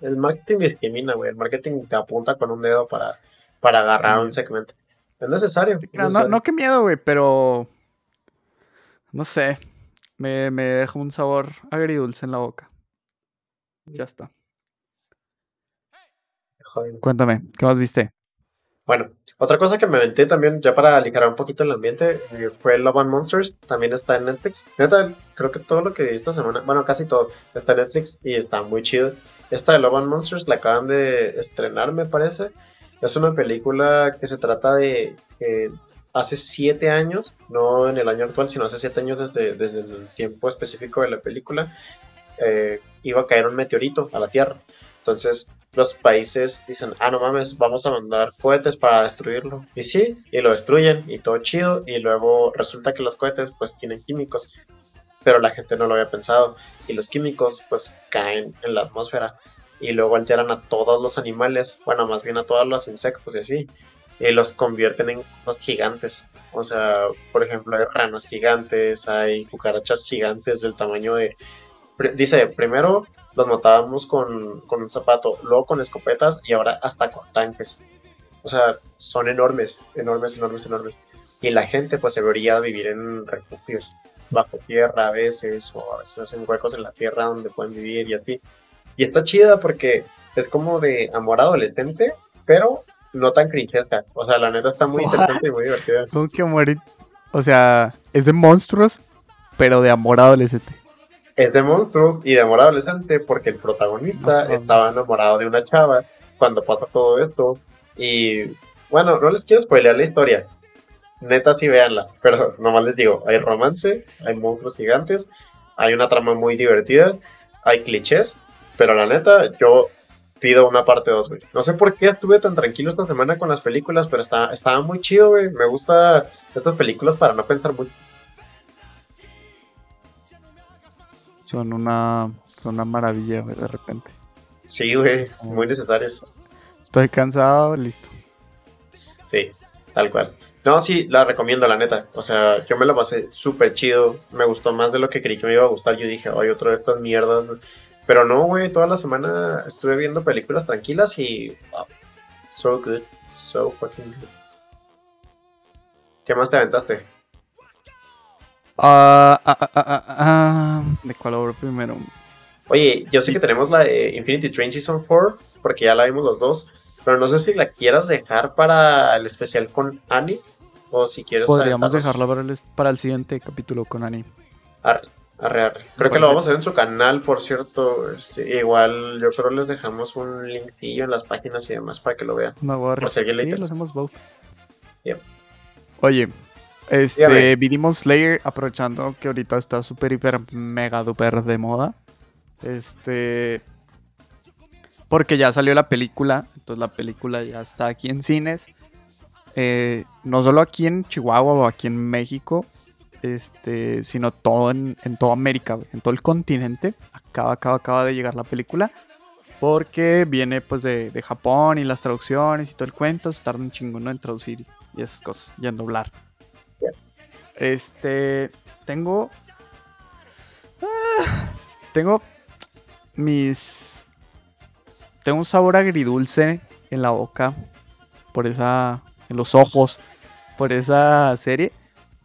el marketing discrimina, güey. El marketing te apunta con un dedo para, para agarrar un segmento. Es necesario. No, no, qué miedo, güey, pero. No sé. Me, me deja un sabor agridulce en la boca. Ya está. Joder. Cuéntame, ¿qué más viste? Bueno, otra cosa que me aventé también, ya para aligerar un poquito el ambiente, eh, fue Love and Monsters. También está en Netflix. Neta, creo que todo lo que vi esta semana, bueno, casi todo, está en Netflix y está muy chido. Esta de Love and Monsters la acaban de estrenar, me parece. Es una película que se trata de que hace siete años, no en el año actual, sino hace siete años desde, desde el tiempo específico de la película, eh, iba a caer un meteorito a la Tierra. Entonces los países dicen, ah, no mames, vamos a mandar cohetes para destruirlo. Y sí, y lo destruyen y todo chido. Y luego resulta que los cohetes pues tienen químicos pero la gente no lo había pensado. Y los químicos pues caen en la atmósfera y luego alteran a todos los animales, bueno, más bien a todos los insectos y así, y los convierten en cosas gigantes. O sea, por ejemplo, hay ranas gigantes, hay cucarachas gigantes del tamaño de... Dice, primero los matábamos con, con un zapato, luego con escopetas y ahora hasta con tanques. O sea, son enormes, enormes, enormes, enormes. Y la gente pues se vería vivir en refugios bajo tierra a veces, o a veces hacen huecos en la tierra donde pueden vivir y así. Y está chida porque es como de amor adolescente, pero no tan crinchesca. O sea, la neta está muy interesante y muy divertida. ¿Cómo que? O sea, es de monstruos, pero de amor adolescente. Es de monstruos y de amor adolescente porque el protagonista estaba enamorado de una chava cuando pasa todo esto. Y bueno, no les quiero spoilear la historia, neta sí véanla, pero nomás les digo, hay romance, hay monstruos gigantes, hay una trama muy divertida, hay clichés, pero la neta yo pido una parte 2, güey. No sé por qué estuve tan tranquilo esta semana con las películas, pero está, estaba muy chido, güey. Me gusta estas películas para no pensar mucho. Son una, son una maravilla, güey, de repente. Sí, güey, muy necesarias. Estoy cansado, listo. Sí, tal cual. No, sí, la recomiendo, la neta. O sea, yo me la pasé súper chido. Me gustó más de lo que creí que me iba a gustar. Yo dije, ay, otra de estas mierdas. Pero no, güey, toda la semana estuve viendo películas tranquilas y. so good. So fucking good. ¿Qué más te aventaste? Ah, ah, ah, ¿De cuál obra primero? Oye, yo sé que tenemos la de Infinity Train Season 4, porque ya la vimos los dos. Pero no sé si la quieras dejar para el especial con Annie o si quieres. Podríamos dejarla para el, para el siguiente capítulo con Ani. Arre, arre, Creo que lo vamos a ver en su canal, por cierto. Este, igual, yo creo les dejamos un linkcillo en las páginas y demás para que lo vean. No, voy a por si lo hacemos both. Oye, este, vinimos Slayer, aprovechando que ahorita está súper, hiper, mega, duper de moda. Este. Porque ya salió la película, entonces la película ya está aquí en cines. Eh, no solo aquí en Chihuahua o aquí en México, este, sino todo en, toda América, en todo el continente. Acaba, acaba, acaba de llegar la película. Porque viene pues de, Japón y las traducciones y todo el cuento. Se tarda un chingón en traducir y esas cosas y en doblar. Este. Tengo. ah, tengo mis. Tengo un sabor agridulce en la boca. Por esa. En los ojos. Por esa serie.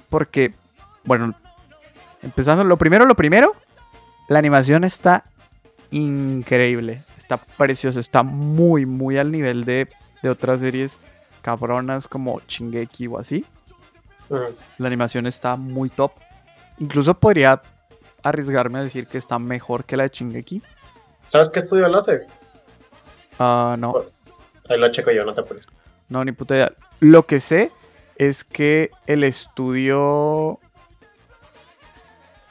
Porque. Bueno. Empezando. Lo primero, lo primero. La animación está increíble. Está precioso. Está muy, muy al nivel de, de otras series cabronas como Shingeki o así. La animación está muy top. Incluso podría arriesgarme a decir que está mejor que la de Shingeki. ¿Sabes qué estudio lo hace? Ah, no, Ahí lo checo yo, no te no, ni puta idea. Lo que sé es que el estudio.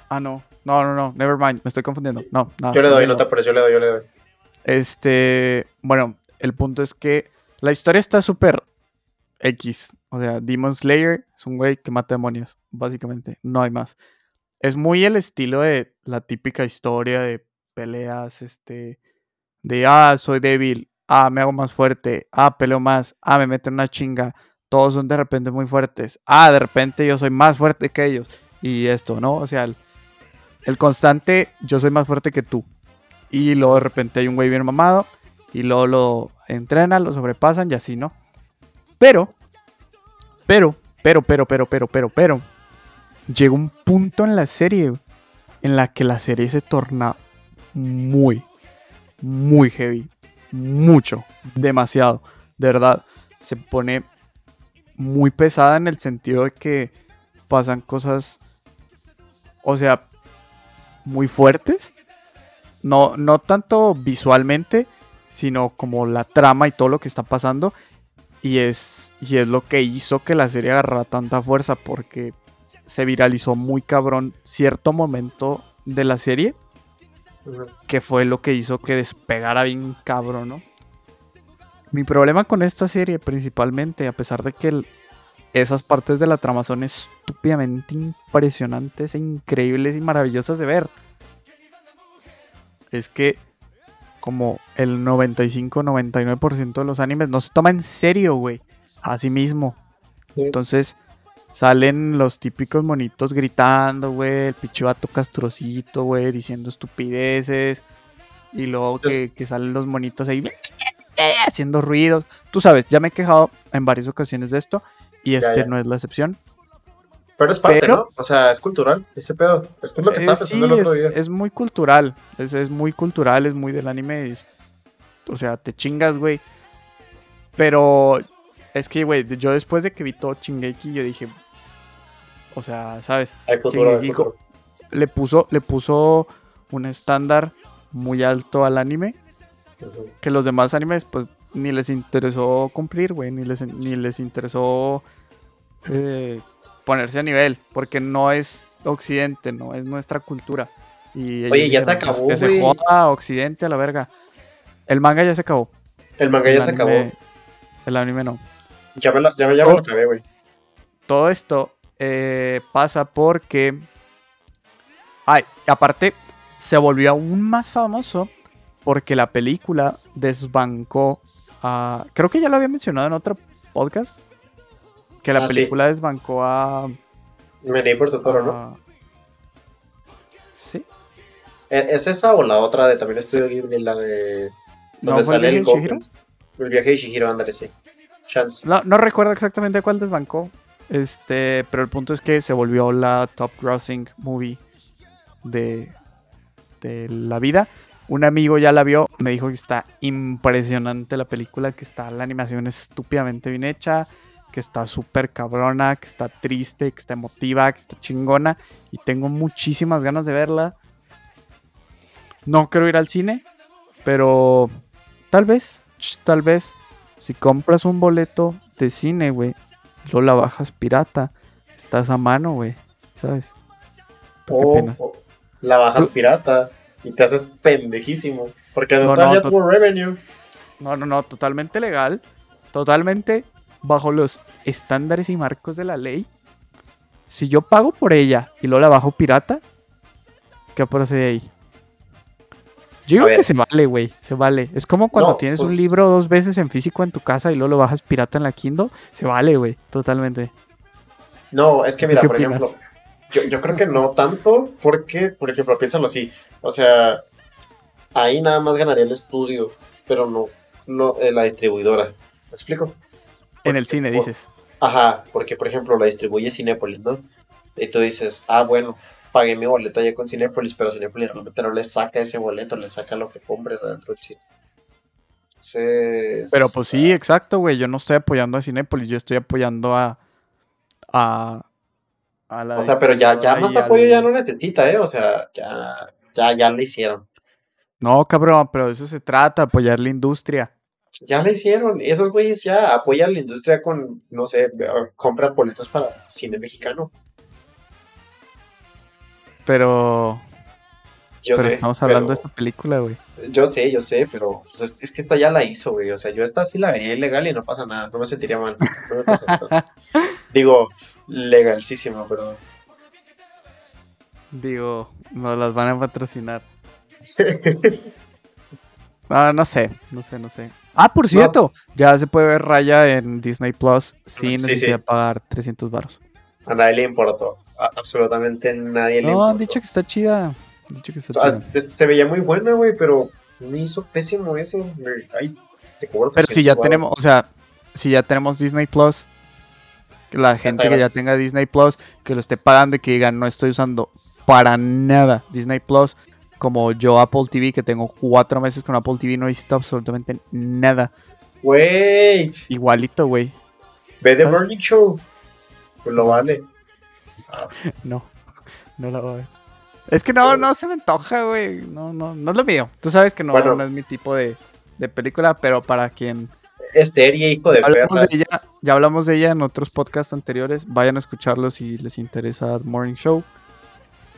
Ah, no. No, no, no. Never mind. Me estoy confundiendo. No, no. Yo le doy, no. no te apures, yo le doy, yo le doy. Este. Bueno, el punto es que la historia está súper X. O sea, Demon Slayer es un güey que mata demonios, básicamente. No hay más. Es muy el estilo de la típica historia de peleas, este. De, ah, soy débil. Ah, me hago más fuerte. Ah, peleo más. Ah, me meten una chinga. Todos son de repente muy fuertes. Ah, de repente yo soy más fuerte que ellos. Y esto, ¿no? O sea, el, el constante, yo soy más fuerte que tú. Y luego de repente hay un güey bien mamado. Y luego lo entrenan, lo sobrepasan y así, ¿no? Pero, pero, pero, pero, pero, pero, pero, pero. Llega un punto en la serie en la que la serie se torna muy, muy heavy. Mucho, demasiado. De verdad, se pone muy pesada en el sentido de que pasan cosas, o sea, muy fuertes. No, no tanto visualmente, sino como la trama y todo lo que está pasando. Y es, y es lo que hizo que la serie agarrara tanta fuerza porque se viralizó muy cabrón cierto momento de la serie que fue lo que hizo que despegara bien cabrón, ¿no? Mi problema con esta serie principalmente, a pesar de que el- esas partes de la trama son estúpidamente impresionantes e increíbles y maravillosas de ver, es que como el 95-99% de los animes no se toma en serio, güey. Así mismo. Sí. Entonces salen los típicos monitos gritando, güey. El pinche vato castrocito, güey, diciendo estupideces. Y luego Pues- que, que salen los monitos ahí haciendo ruidos. Tú sabes, ya me he quejado en varias ocasiones de esto. Y este ya. no es la excepción. Pero es parte, Pero- ¿no? O sea, es cultural, ese pedo. Es lo que Eh, estaba sí, el otro es, día. es muy cultural. Es, es muy cultural, es muy del anime. es- o sea, te chingas, güey. Pero es que, güey, yo después de que vi todo Chingeki, yo dije. O sea, ¿sabes? Hay hay. Le puso, le puso un estándar muy alto al anime. Que los demás animes, pues, ni les interesó cumplir, güey. Ni les, ni les interesó eh, ponerse a nivel. Porque no es Occidente, no es nuestra cultura. Y Oye, ya se pues, acabó, Que se joda Occidente a la verga. El manga ya se acabó. El manga ya El se anime- acabó. El anime no. Ya me, la, ya me, ya me Oh. lo acabé, güey. todo esto eh, pasa porque. Ay, aparte, se volvió aún más famoso porque la película desbancó a. Creo que ya lo había mencionado en otro podcast. Que la Ah, sí. película desbancó a. Leí por Totoro, ¿no? a- Sí. ¿E- ¿Es esa o la otra de también Estudio Ghibli, la de. ¿No el sale el viaje? Goku? El viaje de Shihiro, ándale, sí. Chance. No, no recuerdo exactamente cuál desbancó. Este, pero el punto es que se volvió la top grossing movie de, de la vida. Un amigo ya la vio, me dijo que está impresionante la película, que está la animación estúpidamente bien hecha, que está súper cabrona, que está triste, que está emotiva, que está chingona. Y tengo muchísimas ganas de verla. No quiero ir al cine, pero tal vez, tal vez, si compras un boleto de cine, güey, y luego la bajas pirata, estás a mano, güey, ¿sabes? ¿Tú qué O, opinas? o la bajas Tú- pirata y te haces pendejísimo. Porque No, no, ya tuvo revenue. No, no, no, totalmente legal, totalmente bajo los estándares y marcos de la ley. Si yo pago por ella y luego la bajo pirata, ¿qué procede ahí? Yo digo que se vale, güey, se vale. Es como cuando No, tienes un pues- libro dos veces en físico en tu casa y luego lo bajas pirata en la Kindle. Se vale, güey, totalmente. No, es que ¿Tú mira, por opinas? ejemplo, yo, yo creo que no tanto, porque, por ejemplo, piénsalo así, o sea, ahí nada más ganaría el estudio, pero no, no eh, la distribuidora. ¿Me explico? En el cine, dices. Ajá, porque por ejemplo la distribuye Cinépolis, ¿no? Y tú dices, ah, bueno, pagué mi boleto ya con Cinépolis, pero Cinépolis realmente no le saca ese boleto, le saca lo que compres adentro del cine. Entonces, Pero pues sí, exacto, güey. Yo no estoy apoyando a Cinépolis, yo estoy apoyando a. a. a la o sea, pero ya, ya más al- apoyo ya no necesita, ¿eh? O sea, ya, ya, ya le hicieron. No, cabrón, pero de eso se trata, apoyar la industria. Ya le hicieron. Esos güeyes ya apoyan la industria con, no sé, compran boletos para cine mexicano. Pero. Yo pero sé. estamos hablando de pero- esta película, güey. Yo sé, yo sé, pero pues, es, es que esta ya la hizo, güey. O sea, yo esta sí la vería ilegal y no pasa nada. No me sentiría mal. No me pasa nada. Digo, legalísima, perdón. Digo, nos las van a patrocinar. Ah, no sé, no sé, no sé. Ah, por cierto, ya se puede ver Raya en Disney Plus sin Sí, necesidad sí. de pagar 300 baros. A nadie le importó. A absolutamente nadie le No, importó. han dicho que está chida. Han dicho que está Ah, chida. se- veía muy buena, güey, pero me hizo pésimo eso. Ay, te cobro Pero si 300 ya tenemos, o sea, si ya tenemos Disney Plus, que la gente que ya tenga Disney Plus, que lo esté pagando y que diga no estoy usando para nada Disney Plus, como yo Apple TV, que tengo cuatro meses con Apple TV, no necesito absolutamente nada. Güey, Igualito, güey. ve The. Morning Show. Pues lo vale. No, no la voy a ver. Es que no, no se me antoja, güey. No, no, no es lo mío. Tú sabes que no, Bueno. no es mi tipo de, de película, pero para quien Es serie, hijo de hablamos perra. de ella, ya hablamos de ella en otros podcasts anteriores. Vayan a escucharlo si les interesa The Morning Show.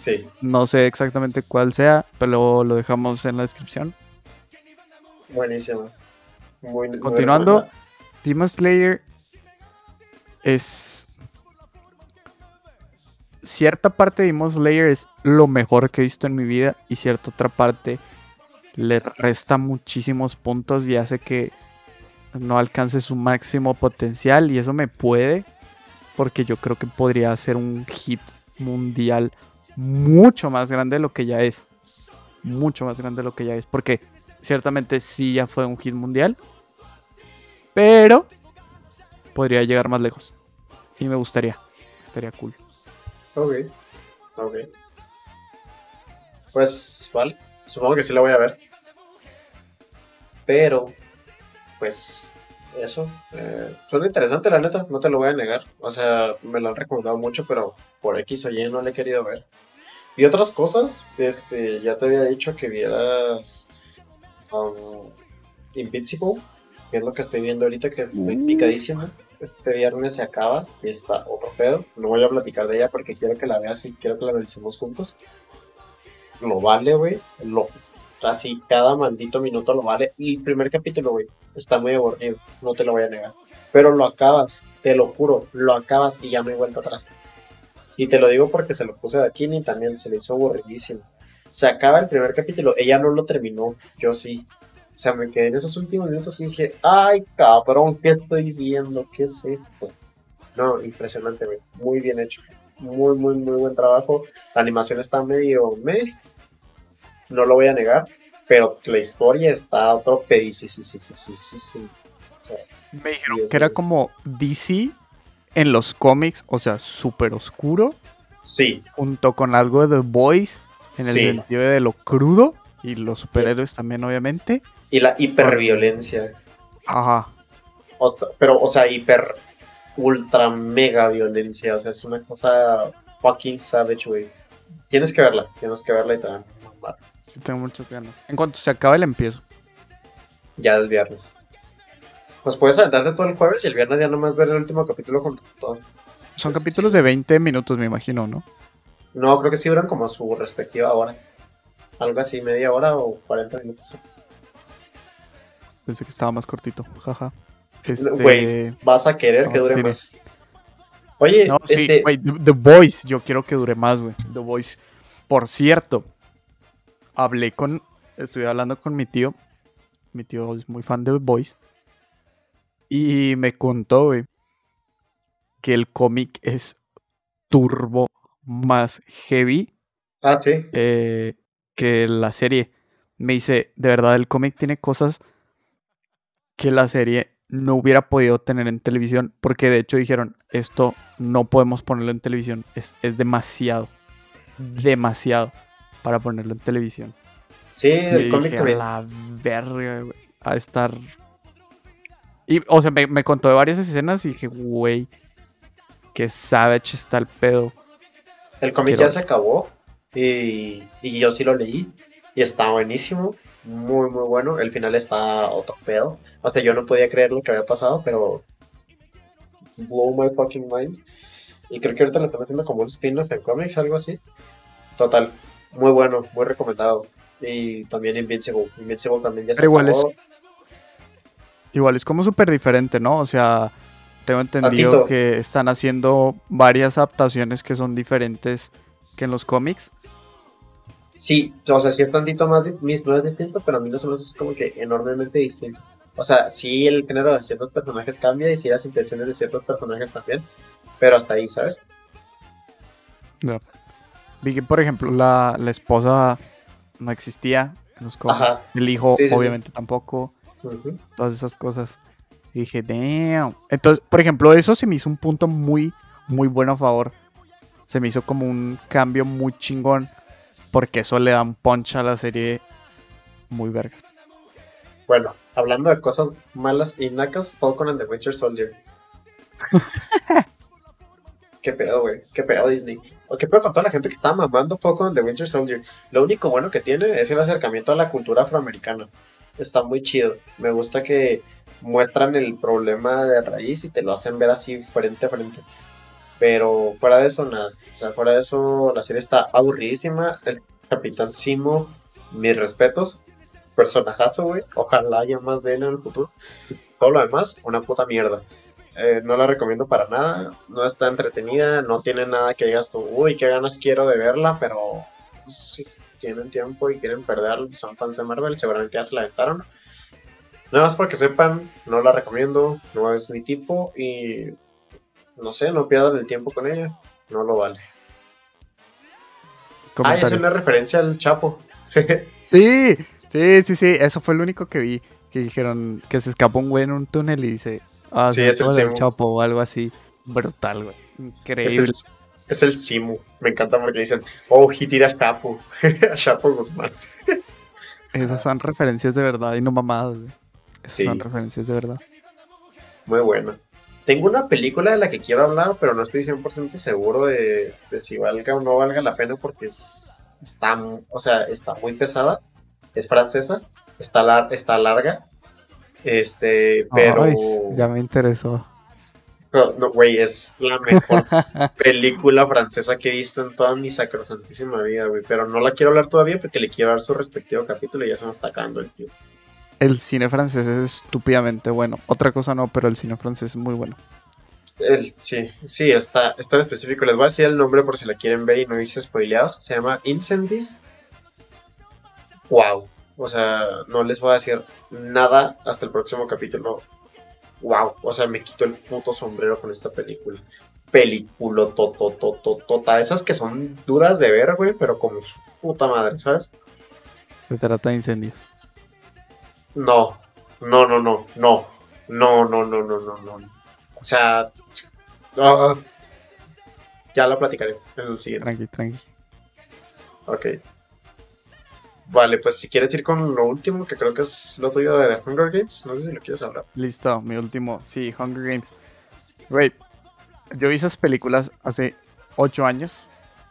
Sí, No sé exactamente cuál sea, pero lo dejamos en la descripción. buenísimo. Muy, muy Continuando. recomendada. Demon Slayer es. Cierta parte de Demon Slayer es lo mejor que he visto en mi vida y cierta otra parte le resta muchísimos puntos y hace que no alcance su máximo potencial y eso me puede porque yo creo que podría ser un hit mundial mucho más grande de lo que ya es. Mucho más grande de lo que ya es. Porque ciertamente sí ya fue un hit mundial. Pero podría llegar más lejos. Y me gustaría. Estaría cool. Ok, ok. Pues, vale. Supongo que sí la voy a ver. Pero, pues, eso. eh, suena interesante, la neta. No te lo voy a negar. O sea, me lo han recomendado mucho, pero por X o Y no la he querido ver. Y otras cosas, este, ya te había dicho que vieras um, Invincible, que es lo que estoy viendo ahorita, que estoy Mm. picadísima. Este viernes se acaba y está otro pedo. No voy a platicar de ella porque quiero que la veas y quiero que la analicemos juntos. Lo vale, güey. Lo, así, cada maldito minuto lo vale. Y el primer capítulo, güey, está muy aburrido. No te lo voy a negar. Pero lo acabas, te lo juro, lo acabas y ya no hay vuelta atrás. Y te lo digo porque se lo puse a Kini también, se le hizo aburridísimo. Se acaba el primer capítulo, ella no lo terminó, yo sí. O sea, me quedé en esos últimos minutos y dije, ay, cabrón, ¿qué estoy viendo? ¿Qué es esto? No, impresionante. Muy bien hecho. Muy, muy, muy buen trabajo. La animación está medio me. No lo voy a negar. Pero la historia está a otro pedicísimo. Me dijeron Sí, que era sí. como DC en los cómics, o sea, súper oscuro, Sí, junto con algo de The Boys, en el Sí. sentido de lo crudo, y los superhéroes también, obviamente. y la hiperviolencia. Ajá. O pero, o sea, hiper, ultra, mega violencia. O sea, es una cosa fucking savage, güey. Tienes que verla, tienes que verla y te van a mamar. Sí, tengo muchas ganas. En cuanto se acabe el empiezo. Ya es viernes. Pues puedes aventarte todo el jueves y el viernes ya nomás ver el último capítulo con todo. Son Pues, capítulos de 20 minutos, me imagino, ¿no? No, creo que sí duran como su respectiva hora. Algo así, media hora o 40 minutos. Pensé que estaba más cortito. Jaja. Este... Güey, Vas a querer que dure tiene- más. Oye, No, sí, este, güey, The, The Voice, yo quiero que dure más, güey. The Voice. Por cierto, hablé con, estuve hablando con mi tío. Mi tío es muy fan de The Voice. Y me contó, güey, que el cómic es turbo más heavy Ah, sí. eh, que la serie. Me dice, de verdad, el cómic tiene cosas que la serie no hubiera podido tener en televisión, porque de hecho dijeron, esto no podemos ponerlo en televisión, es, es demasiado, demasiado para ponerlo en televisión. Sí, el cómic también. a la verga, güey, a estar... Y, o sea, me, me contó de varias escenas y dije, güey, qué savage está el pedo. El cómic quiero- ya se acabó y, y yo sí lo leí y está buenísimo, muy muy bueno. El final está otro pedo. O sea, yo no podía creer lo que había pasado, pero blow my fucking mind. Y creo que ahorita le están haciendo como un spin-off en cómics, algo así. Total, muy bueno, muy recomendado. Y también Invincible. Invincible también ya se Pero igual es-. Igual es como súper diferente, ¿no? O sea, tengo entendido Tantito. que están haciendo varias adaptaciones que son diferentes que en los cómics. Sí, o sea, sí es tantito más, no es distinto, pero a mí no se me hace como que enormemente distinto. O sea, sí el género de ciertos personajes cambia y sí las intenciones de ciertos personajes también, pero hasta ahí, ¿sabes? Vi que, por ejemplo, la, la esposa no existía en los cómics. Ajá. El hijo, Sí, sí, sí. obviamente, tampoco. Ujú. Todas esas cosas. Y dije, damn. Entonces, por ejemplo, eso se me hizo un punto muy, muy bueno a favor. Se me hizo como un cambio muy chingón. Porque eso le da un punch a la serie muy verga. Bueno, hablando de cosas malas y nacas, Falcon and the Winter Soldier. ¿Qué pedo, güey? ¿Qué pedo, Disney? ¿O qué pedo con toda la gente que está mamando Falcon and the Winter Soldier? Lo único bueno que tiene es el acercamiento a la cultura afroamericana. Está muy chido. Me gusta que muestran el problema de raíz y te lo hacen ver así frente a frente. Pero fuera de eso, nada. O sea, fuera de eso, la serie está aburridísima. El Capitán Simo, mis respetos. Personajazo, güey. Ojalá haya más él en el futuro. Todo lo demás, una puta mierda. Eh, no la recomiendo para nada. No está entretenida. No tiene nada que digas tú, uy, qué ganas quiero de verla. Pero pues, si tienen tiempo y quieren perder, son fans de Marvel, seguramente ya se la aventaron. Nada más porque sepan, no la recomiendo. No es mi tipo. Y no sé, no pierdan el tiempo con ella. No lo vale. Ah, es una referencia al Chapo. Sí, sí, sí, sí. Eso fue lo único que vi. Que dijeron que se escapó un güey en un túnel y dice, ah, Sí, es el. Chapo o algo así. Brutal, güey. Es Increíble. el, es el Simu. Me encanta porque dicen, oh, he tira a Chapo. a Chapo Guzmán. Esas son referencias de verdad y no mamadas, güey. Esas Sí. son referencias de verdad. Muy buena. Tengo una película de la que quiero hablar, pero no estoy 100% seguro de, de si valga o no valga la pena porque es- está, o sea, está muy pesada. Es francesa, está, lar- está larga. Este, pero... Ay, ya me interesó. No, güey, es la mejor película francesa que he visto en toda mi sacrosantísima vida, güey. Pero no la quiero hablar todavía porque le quiero dar su respectivo capítulo y ya se me está acabando el tiempo. El cine francés es estúpidamente bueno. Otra cosa no, pero el cine francés es muy bueno. El- sí, sí, está, está en específico. Les voy a decir el nombre por si la quieren ver y no irse spoileados. Se llama Incendies. Wow. O sea, no les voy a decir nada hasta el próximo capítulo. Wow. O sea, me quito el puto sombrero con esta película. Película tototototota. Esas que son duras de ver, güey, pero como su puta madre, ¿sabes? Se trata de incendios. No, no, no, no, no, no, no, no, no, no, no. O sea, ah, ya la platicaré en el siguiente. Tranqui, tranqui. Ok. Vale, pues si quieres ir con lo último, que creo que es lo tuyo de The Hunger Games, no sé si lo quieres hablar. Listo, mi último. Sí, Hunger Games. Güey, yo vi esas películas hace ocho años.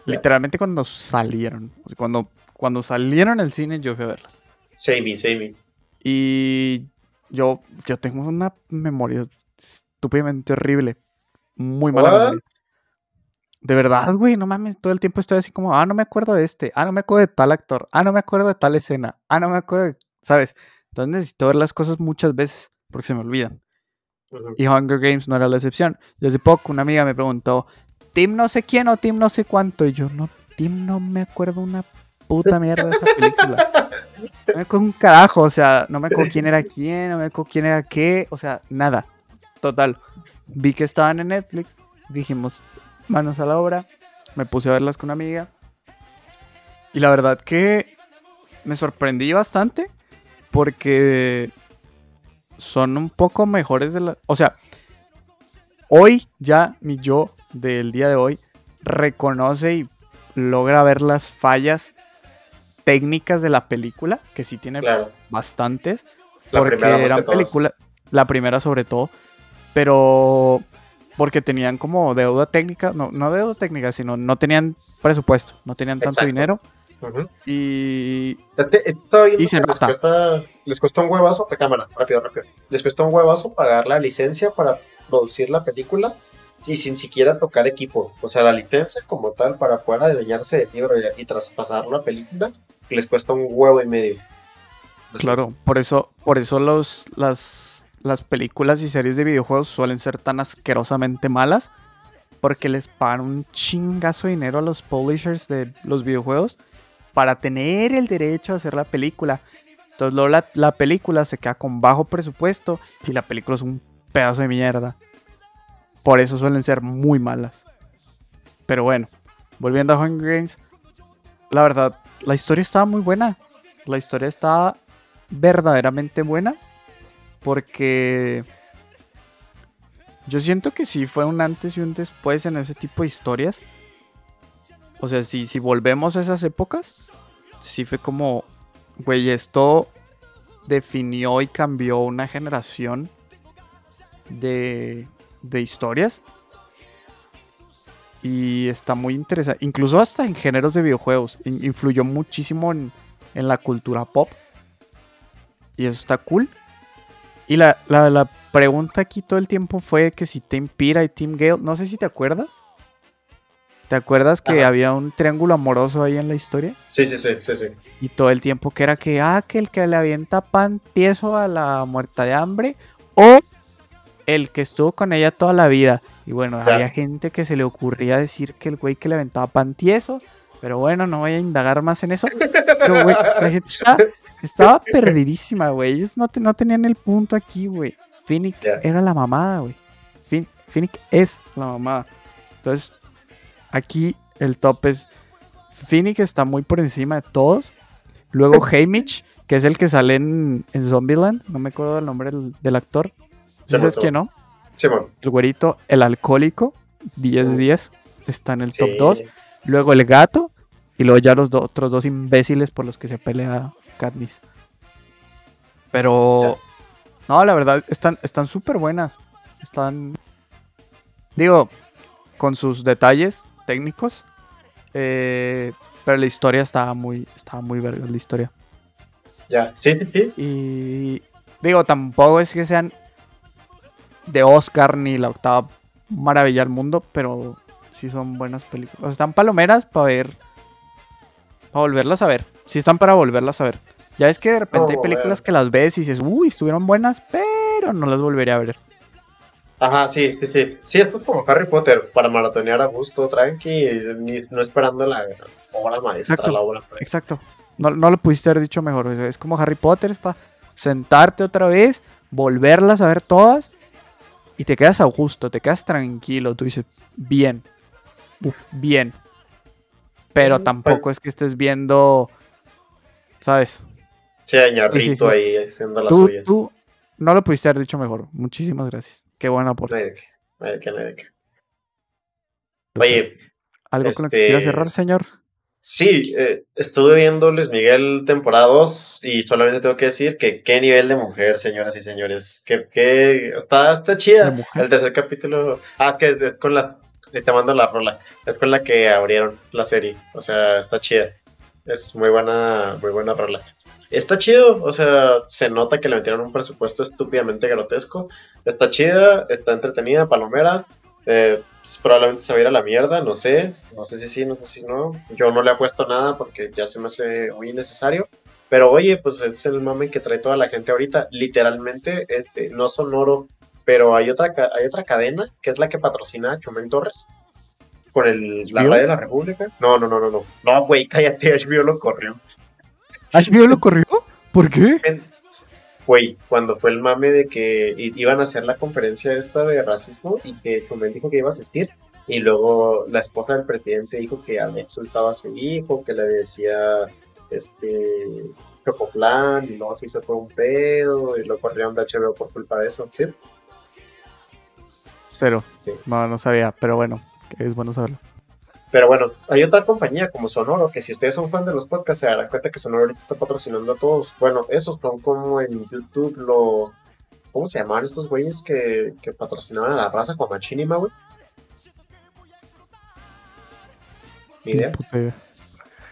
Literalmente cuando salieron. O sea, cuando, cuando salieron al cine, yo fui a verlas. Same, same. Y yo, yo tengo una memoria estúpidamente horrible. Muy mala memoria. De verdad, güey, no mames, todo el tiempo estoy así como, ah, no me acuerdo de este, ah, no me acuerdo de tal actor, ah, no me acuerdo de tal escena, ah, no me acuerdo de, ¿sabes? Entonces necesito ver las cosas muchas veces porque se me olvidan. Y Hunger Games no era la excepción. Hace poco una amiga me preguntó, Tim no sé quién o Tim no sé cuánto. Y yo, no, Tim no me acuerdo una puta mierda de esa película. No me acuerdo un carajo, o sea, no me acuerdo quién era quién, no me acuerdo quién era qué, o sea, nada. Total. Vi que estaban en Netflix, dijimos, manos a la obra. Me puse a verlas con una amiga. Y la verdad que me sorprendí bastante porque son un poco mejores de la... O sea, hoy ya mi yo del día de hoy reconoce y logra ver las fallas técnicas de la película, que sí tiene bastantes, porque eran películas, la primera sobre todo, pero porque tenían como deuda técnica, no, no deuda técnica, sino no tenían presupuesto, no tenían tanto dinero. Y, y se les, cuesta, les cuesta un huevazo, cámara, rápido, rápido. Les cuesta un huevazo pagar la licencia para producir la película y sin siquiera tocar equipo. O sea, la licencia como tal para poder adueñarse del libro y, traspasarlo a película les cuesta un huevo y medio. Claro, por eso, por eso los, las, las películas y series de videojuegos suelen ser tan asquerosamente malas. Porque les pagan un chingazo de dinero a los publishers de los videojuegos para tener el derecho a hacer la película. Entonces luego la, la película se queda con bajo presupuesto y la película es un pedazo de mierda. Por eso suelen ser muy malas. Pero bueno, volviendo a Hunger Games, la verdad, la historia estaba muy buena. La historia estaba verdaderamente buena. Porque yo siento que sí fue un antes y un después en ese tipo de historias. O sea, si, si volvemos a esas épocas, sí fue como, güey, esto definió y cambió una generación de, de historias. Y está muy interesante. Incluso hasta en géneros de videojuegos. influyó muchísimo en, la cultura pop. Y eso está cool. Y la, la, pregunta aquí todo el tiempo fue que si Team Pira y Team Gale. No sé si te acuerdas. ¿Te acuerdas que había un triángulo amoroso ahí en la historia? Sí, sí, sí, sí, sí. Y todo el tiempo que era que, ah, que el que le avienta pan tieso a la muerta de hambre. O el que estuvo con ella toda la vida. Y bueno, había gente que se le ocurría decir que el güey que le aventaba pan tieso. Pero bueno, no voy a indagar más en eso. Pero, güey, la gente estaba, perdidísima, güey. Ellos no, no tenían el punto aquí, güey. Phoenix era la mamada, güey. Phoenix es la mamada. Entonces, aquí el top es. Phoenix está muy por encima de todos. Luego Hamish, que es el que sale en, en Zombieland. No me acuerdo el nombre del actor. ¿Sabes quién no? El güerito, el alcohólico, 10 de 10, está en el top 2. Luego el gato, y luego ya los otros dos imbéciles por los que se pelea Katniss. Pero, no, la verdad, están súper buenas. Están, digo, con sus detalles técnicos. Eh, pero la historia estaba muy, estaba muy verga, la historia. Ya, sí, sí. Y digo, tampoco es que sean de Oscar ni la octava maravilla del mundo, pero sí son buenas películas. O sea, están palomeras para ver. Para volverlas a ver. Sí están para volverlas a ver. Ya es que de repente hay películas que las ves y dices, uy, estuvieron buenas, pero no las volvería a ver. Ajá, sí, sí, sí. Sí, esto es como Harry Potter, para maratonear a gusto, tranqui, ni, no esperando la obra maestra, exacto, la obra. Exacto. No, no lo pudiste haber dicho mejor. Es como Harry Potter, para sentarte otra vez, volverlas a ver todas y te quedas a gusto, te quedas tranquilo, tú dices, bien, uf, bien. Pero tampoco es que estés viendo, ¿sabes? Sí, añarrito ahí haciendo las tú, suyas. Tú no lo pudiste haber dicho mejor. Muchísimas gracias. Qué buena aporte. Oye, ¿algo con lo que quiera cerrar, señor? Sí, eh, estuve viendo Luis Miguel temporada 2 y solamente tengo que decir que qué nivel de mujer, señoras y señores. Que, que está, está chida. El tercer capítulo. Ah, que es con la. Te mando la rola. Es con la que abrieron la serie. O sea, está chida. Es muy buena, muy buena rola. Está chido, o sea, se nota que le metieron un presupuesto estúpidamente grotesco. Está chida, está entretenida, palomera. Eh, pues, probablemente se va a ir a la mierda, no sé, no sé si sí, no sé si no. Yo no le he puesto nada porque ya se me hace muy innecesario. Pero oye, pues es el mame que trae toda la gente ahorita. Literalmente, este, no sonoro, pero hay otra, hay otra cadena que es la que patrocina a Chumel Torres. Con el, la radio de la República. No, no, no, no, no. No, güey, cállate, HBO lo corrió. ¿HBO lo corrió? ¿Por qué? güey, cuando fue el mame de que iban a hacer la conferencia esta de racismo y que Chumel dijo que iba a asistir, Y luego la esposa del presidente dijo que había insultado a su hijo, que le decía este Chocoplan, y luego se hizo todo un pedo, y lo corrieron de HBO por culpa de eso, ¿sí? Cero. Sí. No, no sabía, pero bueno, es bueno saberlo. Pero bueno, hay otra compañía como Sonoro, que si ustedes son fan de los podcasts se darán cuenta que Sonoro ahorita está patrocinando a todos. Bueno, esos son como en YouTube los... ¿Cómo se llamaban estos güeyes que, que patrocinaban a la raza con Machinima, güey? Ni idea.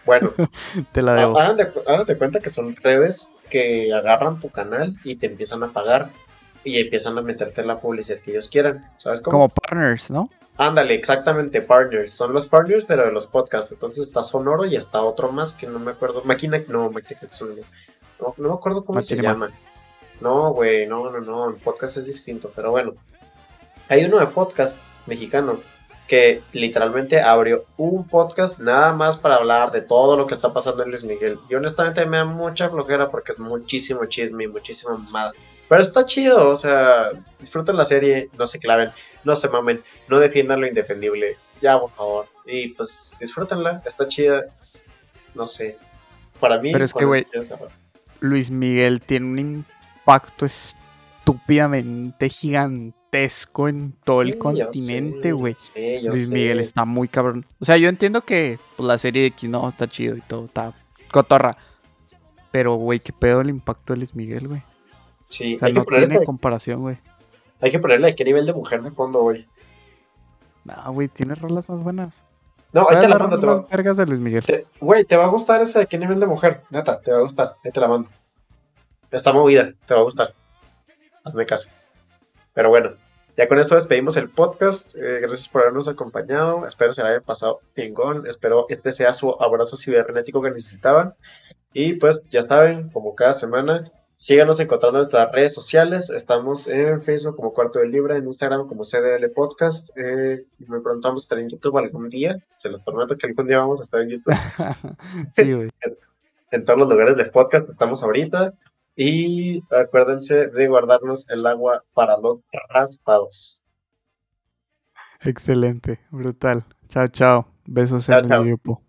Bueno, Te la debo. hagan de, hagan de cuenta que son redes que agarran tu canal y te empiezan a pagar y empiezan a meterte la publicidad que ellos quieran. ¿Sabes cómo? Como partners, ¿no? Ándale, exactamente, partners. Son los partners, pero de los podcasts. Entonces está Sonoro y está otro más que no me acuerdo. Máquina, no, Máquina. No, no me acuerdo cómo se llama. No, güey, no, no, no. En podcast es distinto, pero bueno. Hay uno de podcast mexicano que literalmente abrió un podcast nada más para hablar de todo lo que está pasando en Luis Miguel. Y honestamente me da mucha flojera porque es muchísimo chisme y muchísima mamada. Pero está chido, o sea, disfruten la serie, no se claven, no se mamen, no defiendan lo indefendible, ya por favor. Y pues disfrútenla, está chida, no sé. Para mí, Pero es que, güey. Luis Miguel tiene un impacto estúpidamente gigantesco en todo Sí, el continente, güey. sí, Luis sé. Miguel está muy cabrón. O sea, yo entiendo que pues, la serie X no está chido y todo, está cotorra. Pero, güey, qué pedo el impacto de Luis Miguel, güey. Sí, O sea, hay, que ponerle, tiene comparación, güey. hay que ponerle a qué nivel de mujer de fondo, güey. No, güey, tiene rolas más buenas. No, ahí ¿Cuál te la mando, te va, vergas de Luis Miguel? te- Güey, te va a gustar esa de qué nivel de mujer, neta, te va a gustar, ahí te la mando. Está movida, te va a gustar. Hazme caso. Pero bueno, ya con eso despedimos el podcast. Eh, gracias por habernos acompañado. Espero se la haya pasado chingón. Espero este sea su abrazo cibernético que necesitaban. Y pues ya saben, como cada semana, síganos encontrando en nuestras redes sociales. Estamos en Facebook como Cuarto de Libra, en Instagram como CDL Podcast. Eh, vamos a estar en YouTube algún día. Se los prometo que algún día vamos a estar en YouTube. sí, güey. en todos los lugares de podcast estamos ahorita. Y acuérdense de guardarnos el agua para los raspados. Excelente, brutal. Chao, chao. Besos Chao, en chao. el grupo.